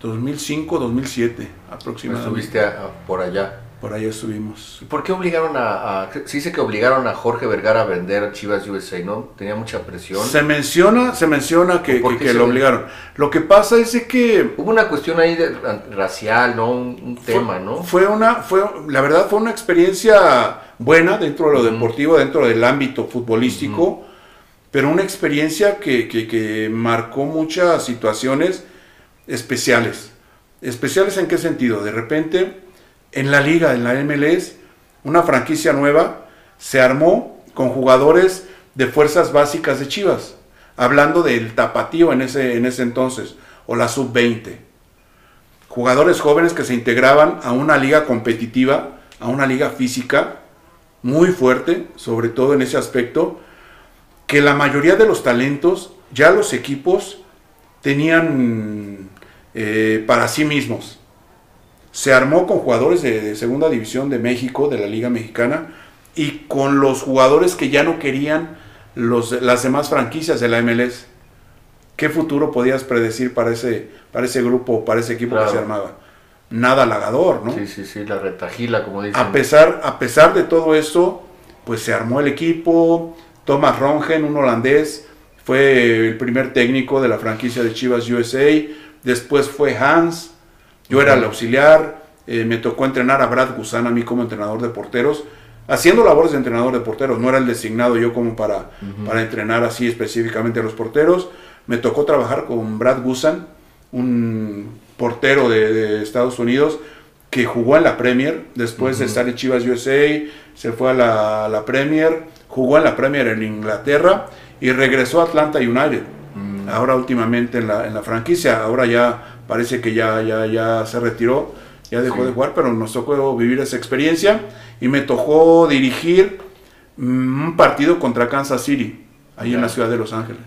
2005, 2007 aproximadamente. Estuviste a- a- por allá. Por ahí estuvimos. ¿Y ¿Por qué obligaron a, a- Se dice que obligaron a Jorge Vergara a vender Chivas USA, ¿no? Tenía mucha presión. Se menciona, se menciona que, ¿Por que- que lo obligaron. Lo que pasa es que Hubo una cuestión ahí de, ra- racial, ¿no? Un, un tema, ¿no? fue una, fue, la verdad fue una experiencia buena dentro de lo deportivo, dentro del ámbito futbolístico, pero una experiencia que, que- que marcó muchas situaciones especiales. ¿Especiales en qué sentido? De repente, en la liga, en la MLS, una franquicia nueva se armó con jugadores de fuerzas básicas de Chivas, hablando del tapatío en ese, en ese entonces, o la sub-20. Jugadores jóvenes que se integraban a una liga competitiva, a una liga física muy fuerte, sobre todo en ese aspecto, que la mayoría de los talentos, ya los equipos tenían eh, para sí mismos. Se armó con jugadores de, de segunda división de México, de la Liga Mexicana, y con los jugadores que ya no querían los, las demás franquicias de la MLS. ¿Qué futuro podías predecir para ese, para ese grupo, para ese equipo Claro. que se armaba? Nada halagador, ¿no? Sí, sí, sí, la retajila, como dicen. A pesar, a pesar de todo esto, pues se armó el equipo. Thomas Rongen, un holandés, fue el primer técnico de la franquicia de Chivas USA. Después fue Hans. Yo era el auxiliar. eh, me tocó entrenar a Brad Guzan a mí como entrenador de porteros. Haciendo labores de entrenador de porteros. No era el designado yo como para, para entrenar así específicamente a los porteros. Me tocó trabajar con Brad Guzan, un portero de, de Estados Unidos que jugó en la Premier, después de estar en Chivas USA, se fue a la, a la Premier, jugó en la Premier en Inglaterra y regresó a Atlanta United. Ahora últimamente en la, en la franquicia, ahora ya parece que ya, ya, ya se retiró, ya dejó Sí. de jugar, pero nos tocó vivir esa experiencia y me tocó dirigir mm, un partido contra Kansas City, ahí en la ciudad de Los Ángeles.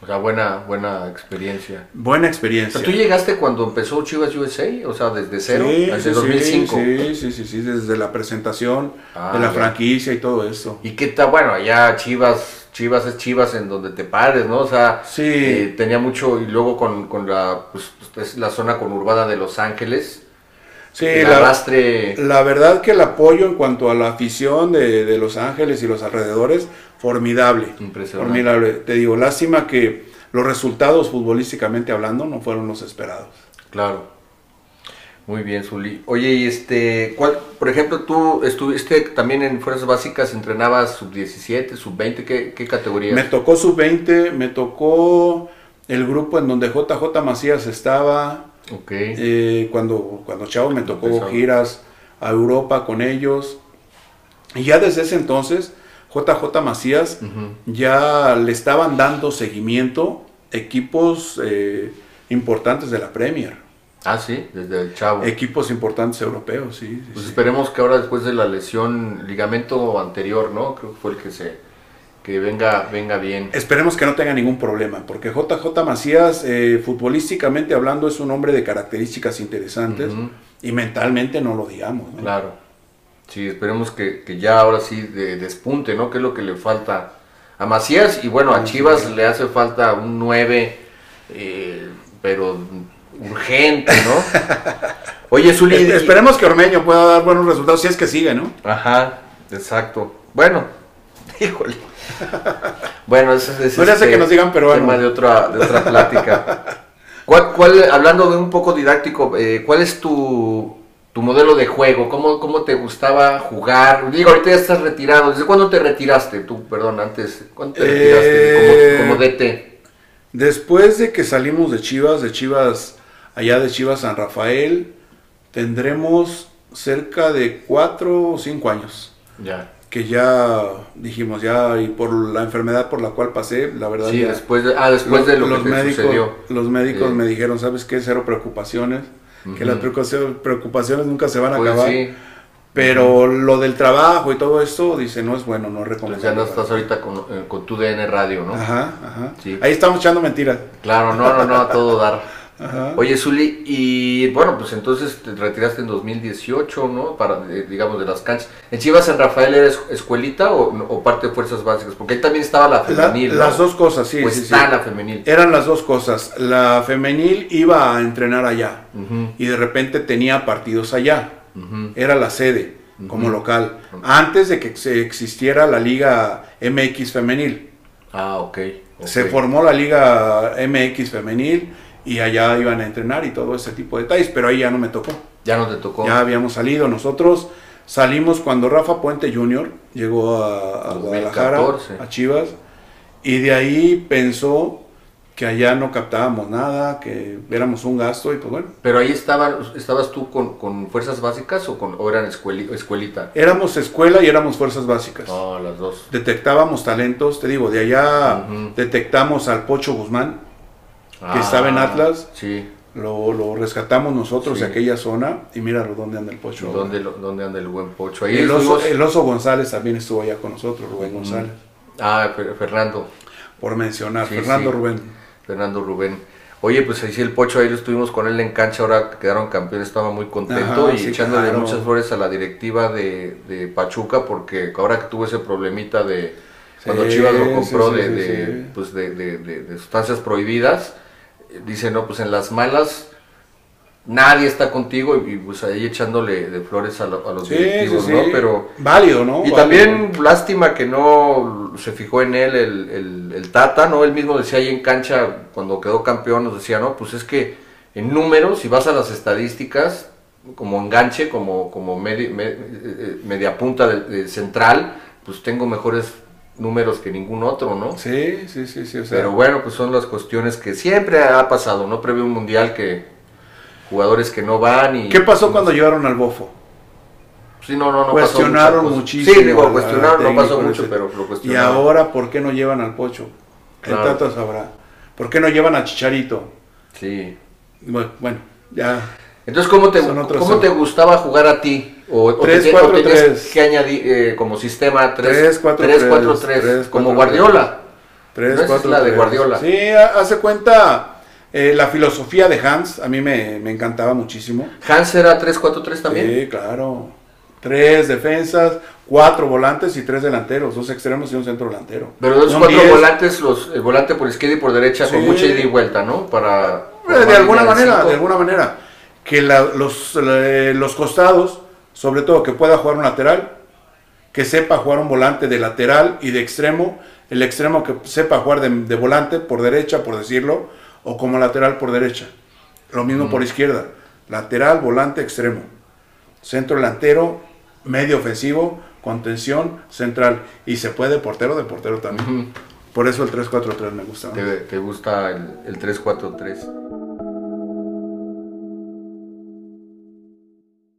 O sea, buena, buena experiencia. Buena O experiencia. sea, ¿Tú llegaste cuando empezó Chivas USA? O sea, desde cero, Sí, desde sí, 2005. Sí, sí, sí, sí, desde la presentación Ah, de la franquicia y todo eso. ¿Y qué tal? Bueno, allá Chivas, Chivas es Chivas en donde te pares, ¿no? O sea, Sí. eh, tenía mucho, y luego con, con la, pues, es la zona conurbada de Los Ángeles, Sí, el la, arrastre, la verdad que el apoyo en cuanto a la afición de, de Los Ángeles y los alrededores, formidable. impresionante. Formidable. Te digo, lástima que los resultados futbolísticamente hablando no fueron los esperados. Claro. Muy bien, Zuli. Oye, y este, ¿cuál, por ejemplo, tú estuviste también en Fuerzas Básicas, entrenabas sub-17, sub-20, ¿qué, qué categorías? Me tocó sub-20, me tocó el grupo en donde JJ Macías estaba. Ok. Eh, cuando, cuando Chavo me tocó giras a Europa con ellos. Y ya desde ese entonces, JJ Macías ya le estaban dando seguimiento equipos eh, importantes de la Premier. Ah, sí, desde el chavo. Equipos importantes europeos, sí. sí, Pues sí. esperemos que ahora después de la lesión, ligamento anterior, ¿no? Creo que fue el que se, que venga, venga bien. Esperemos que no tenga ningún problema, porque JJ Macías, eh, futbolísticamente hablando, es un hombre de características interesantes y mentalmente no lo digamos. ¿no? Claro. Sí, esperemos que, que ya ahora sí de- despunte, ¿no? Que es lo que le falta a Macías y bueno, a Chivas le hace falta un 9, eh, pero urgente, ¿no? Oye, Zuli. Es- esperemos que Ormeño pueda dar buenos resultados si es que sigue, ¿no? Ajá, exacto. Bueno, híjole. Bueno, ese es No este, que nos digan peruano. tema de otra, de otra plática. ¿Cuál, cuál- hablando de un poco didáctico, eh, ¿cuál es tu, tu modelo de juego? ¿Cómo, ¿Cómo te gustaba jugar? Digo, ahorita ya estás retirado. ¿Desde cuándo te retiraste? Tú, perdón, antes. ¿Cuándo te retiraste Eh, como, como DT? Después de que salimos de Chivas, de Chivas, allá de Chivas San Rafael, tendremos cerca de cuatro o cinco años. Ya. Que ya dijimos, ya, y por la enfermedad por la cual pasé, la verdad. Sí, ya- después de, ah, después de lo los que médicos, sucedió. Los médicos Sí. me dijeron, ¿sabes qué? Cero preocupaciones. Que las preocupaciones, nunca se van a Pues acabar. sí, Pero lo del trabajo y todo esto, dice, no es bueno, no es pues recomendable. ya no estás ahorita con, eh, con tu DN Radio, ¿no? Ajá, ajá. Sí. Ahí estamos echando mentiras. Claro, no, no, no, a todo dar. Ajá. Oye, Zuli, y bueno, pues entonces te retiraste en 2018, ¿no? Para, eh, digamos, de las canchas. ¿En Chivas San Rafael era es- escuelita o, o parte de fuerzas básicas? Porque ahí también estaba la La- femenil, ¿no? las dos cosas, sí. Pues sí, está sí. la femenil. Eran las dos cosas. La femenil iba a entrenar allá y de repente tenía partidos allá. Era la sede como local. Antes de que se existiera la Liga MX femenil. Ah, ok. ok. Se formó la Liga MX femenil y allá iban a entrenar y todo ese tipo de detalles, pero ahí ya no me tocó. Ya no te tocó. Ya habíamos salido. Nosotros salimos cuando Rafa Puente Jr. llegó a, a 2014. Guadalajara, a Chivas, y de ahí pensó que allá no captábamos nada, que éramos un gasto y pues bueno. Pero ahí estaban, ¿estabas tú con, con fuerzas básicas o, con, o eran escueli- escuelita? Éramos escuela y éramos fuerzas básicas. No, las dos. Detectábamos talentos, te digo, de allá detectamos al Pocho Guzmán, Ah, estaba en Atlas. Sí. lo, lo rescatamos nosotros Sí. de aquella zona y míralo dónde anda el Pocho. ¿Dónde, lo- ¿Dónde anda el buen pocho? Ahí El oso, estuvimos- el oso González también estuvo allá con nosotros, Rubén Ujú. González, Ah, Fer- Fernando. por mencionar. Sí, Fernando sí. Rubén. Fernando Rubén. Oye, pues ahí sí el Pocho, ahí lo estuvimos con él en cancha, ahora que quedaron campeones, estaba muy contento Ajá, y echándole claro. muchas flores a la directiva de, de Pachuca, porque ahora que tuvo ese problemita de cuando Chivas lo compró sí, de, de, pues de, de- sustancias prohibidas, dice, no, pues en las malas nadie está contigo y, y, pues ahí echándole de flores a, lo- a los Sí, directivos, sí. ¿no? Pero... Válido, ¿no? Y Válido. también lástima que no se fijó en él el, el- el Tata, ¿no? Él mismo decía ahí en cancha, cuando quedó campeón, nos decía, no, pues es que en números, si vas a las estadísticas, como enganche, como, como medi- me- eh, eh, media punta de, de central, pues tengo mejores números que ningún otro, ¿no? Sí, sí, sí, sí. O sea, Pero bueno, pues son las cuestiones que siempre ha pasado, ¿no? Previo un mundial que jugadores que no van y... ¿Qué pasó cuando llevaron al Bofo? Sí, no, no, no Cuestionaron pasó cosa. muchísimo Sí, digo, cuestionaron, no pasó mucho, ese. pero lo Y cuestionaron. ahora, ¿por qué no llevan al Pocho? El Claro. Tata sabrá. ¿Por qué no llevan a Chicharito? Sí. Bueno, bueno, ya. Entonces, ¿cómo te, ¿cómo son. te gustaba jugar a ti? ¿O, o Tres, te- o cuatro, tenías tres. que añadir eh, como sistema 3, Tres, cuatro, 3, tres. 4, 3, Tres, como cuatro, Guardiola? Tres, No, esa es cuatro, la de tres. Guardiola. Sí, ha- hace cuenta eh, la filosofía de Hans, a mí me, me encantaba muchísimo. ¿Hans era 3, 4, 3 también? Sí, claro. Tres defensas, cuatro volantes y tres delanteros, dos extremos y un centro delantero. Pero los cuatro diez. volantes, los, el volante por izquierda y por derecha, con Sí. mucha ida y vuelta, ¿no? Para... Eh, de alguna formar línea manera, de alguna manera. Que la- los, eh, los costados, sobre todo que pueda jugar un lateral, que sepa jugar un volante de lateral y de extremo, el extremo que sepa jugar de, de volante por derecha, por decirlo, o como lateral por derecha. Lo mismo por izquierda, lateral, volante, extremo. Centro delantero, medio ofensivo, contención, central. Y se puede portero de portero también. Por eso el 3-4-3 me gusta. ¿no? Te, te gusta el, el 3, 4, 3.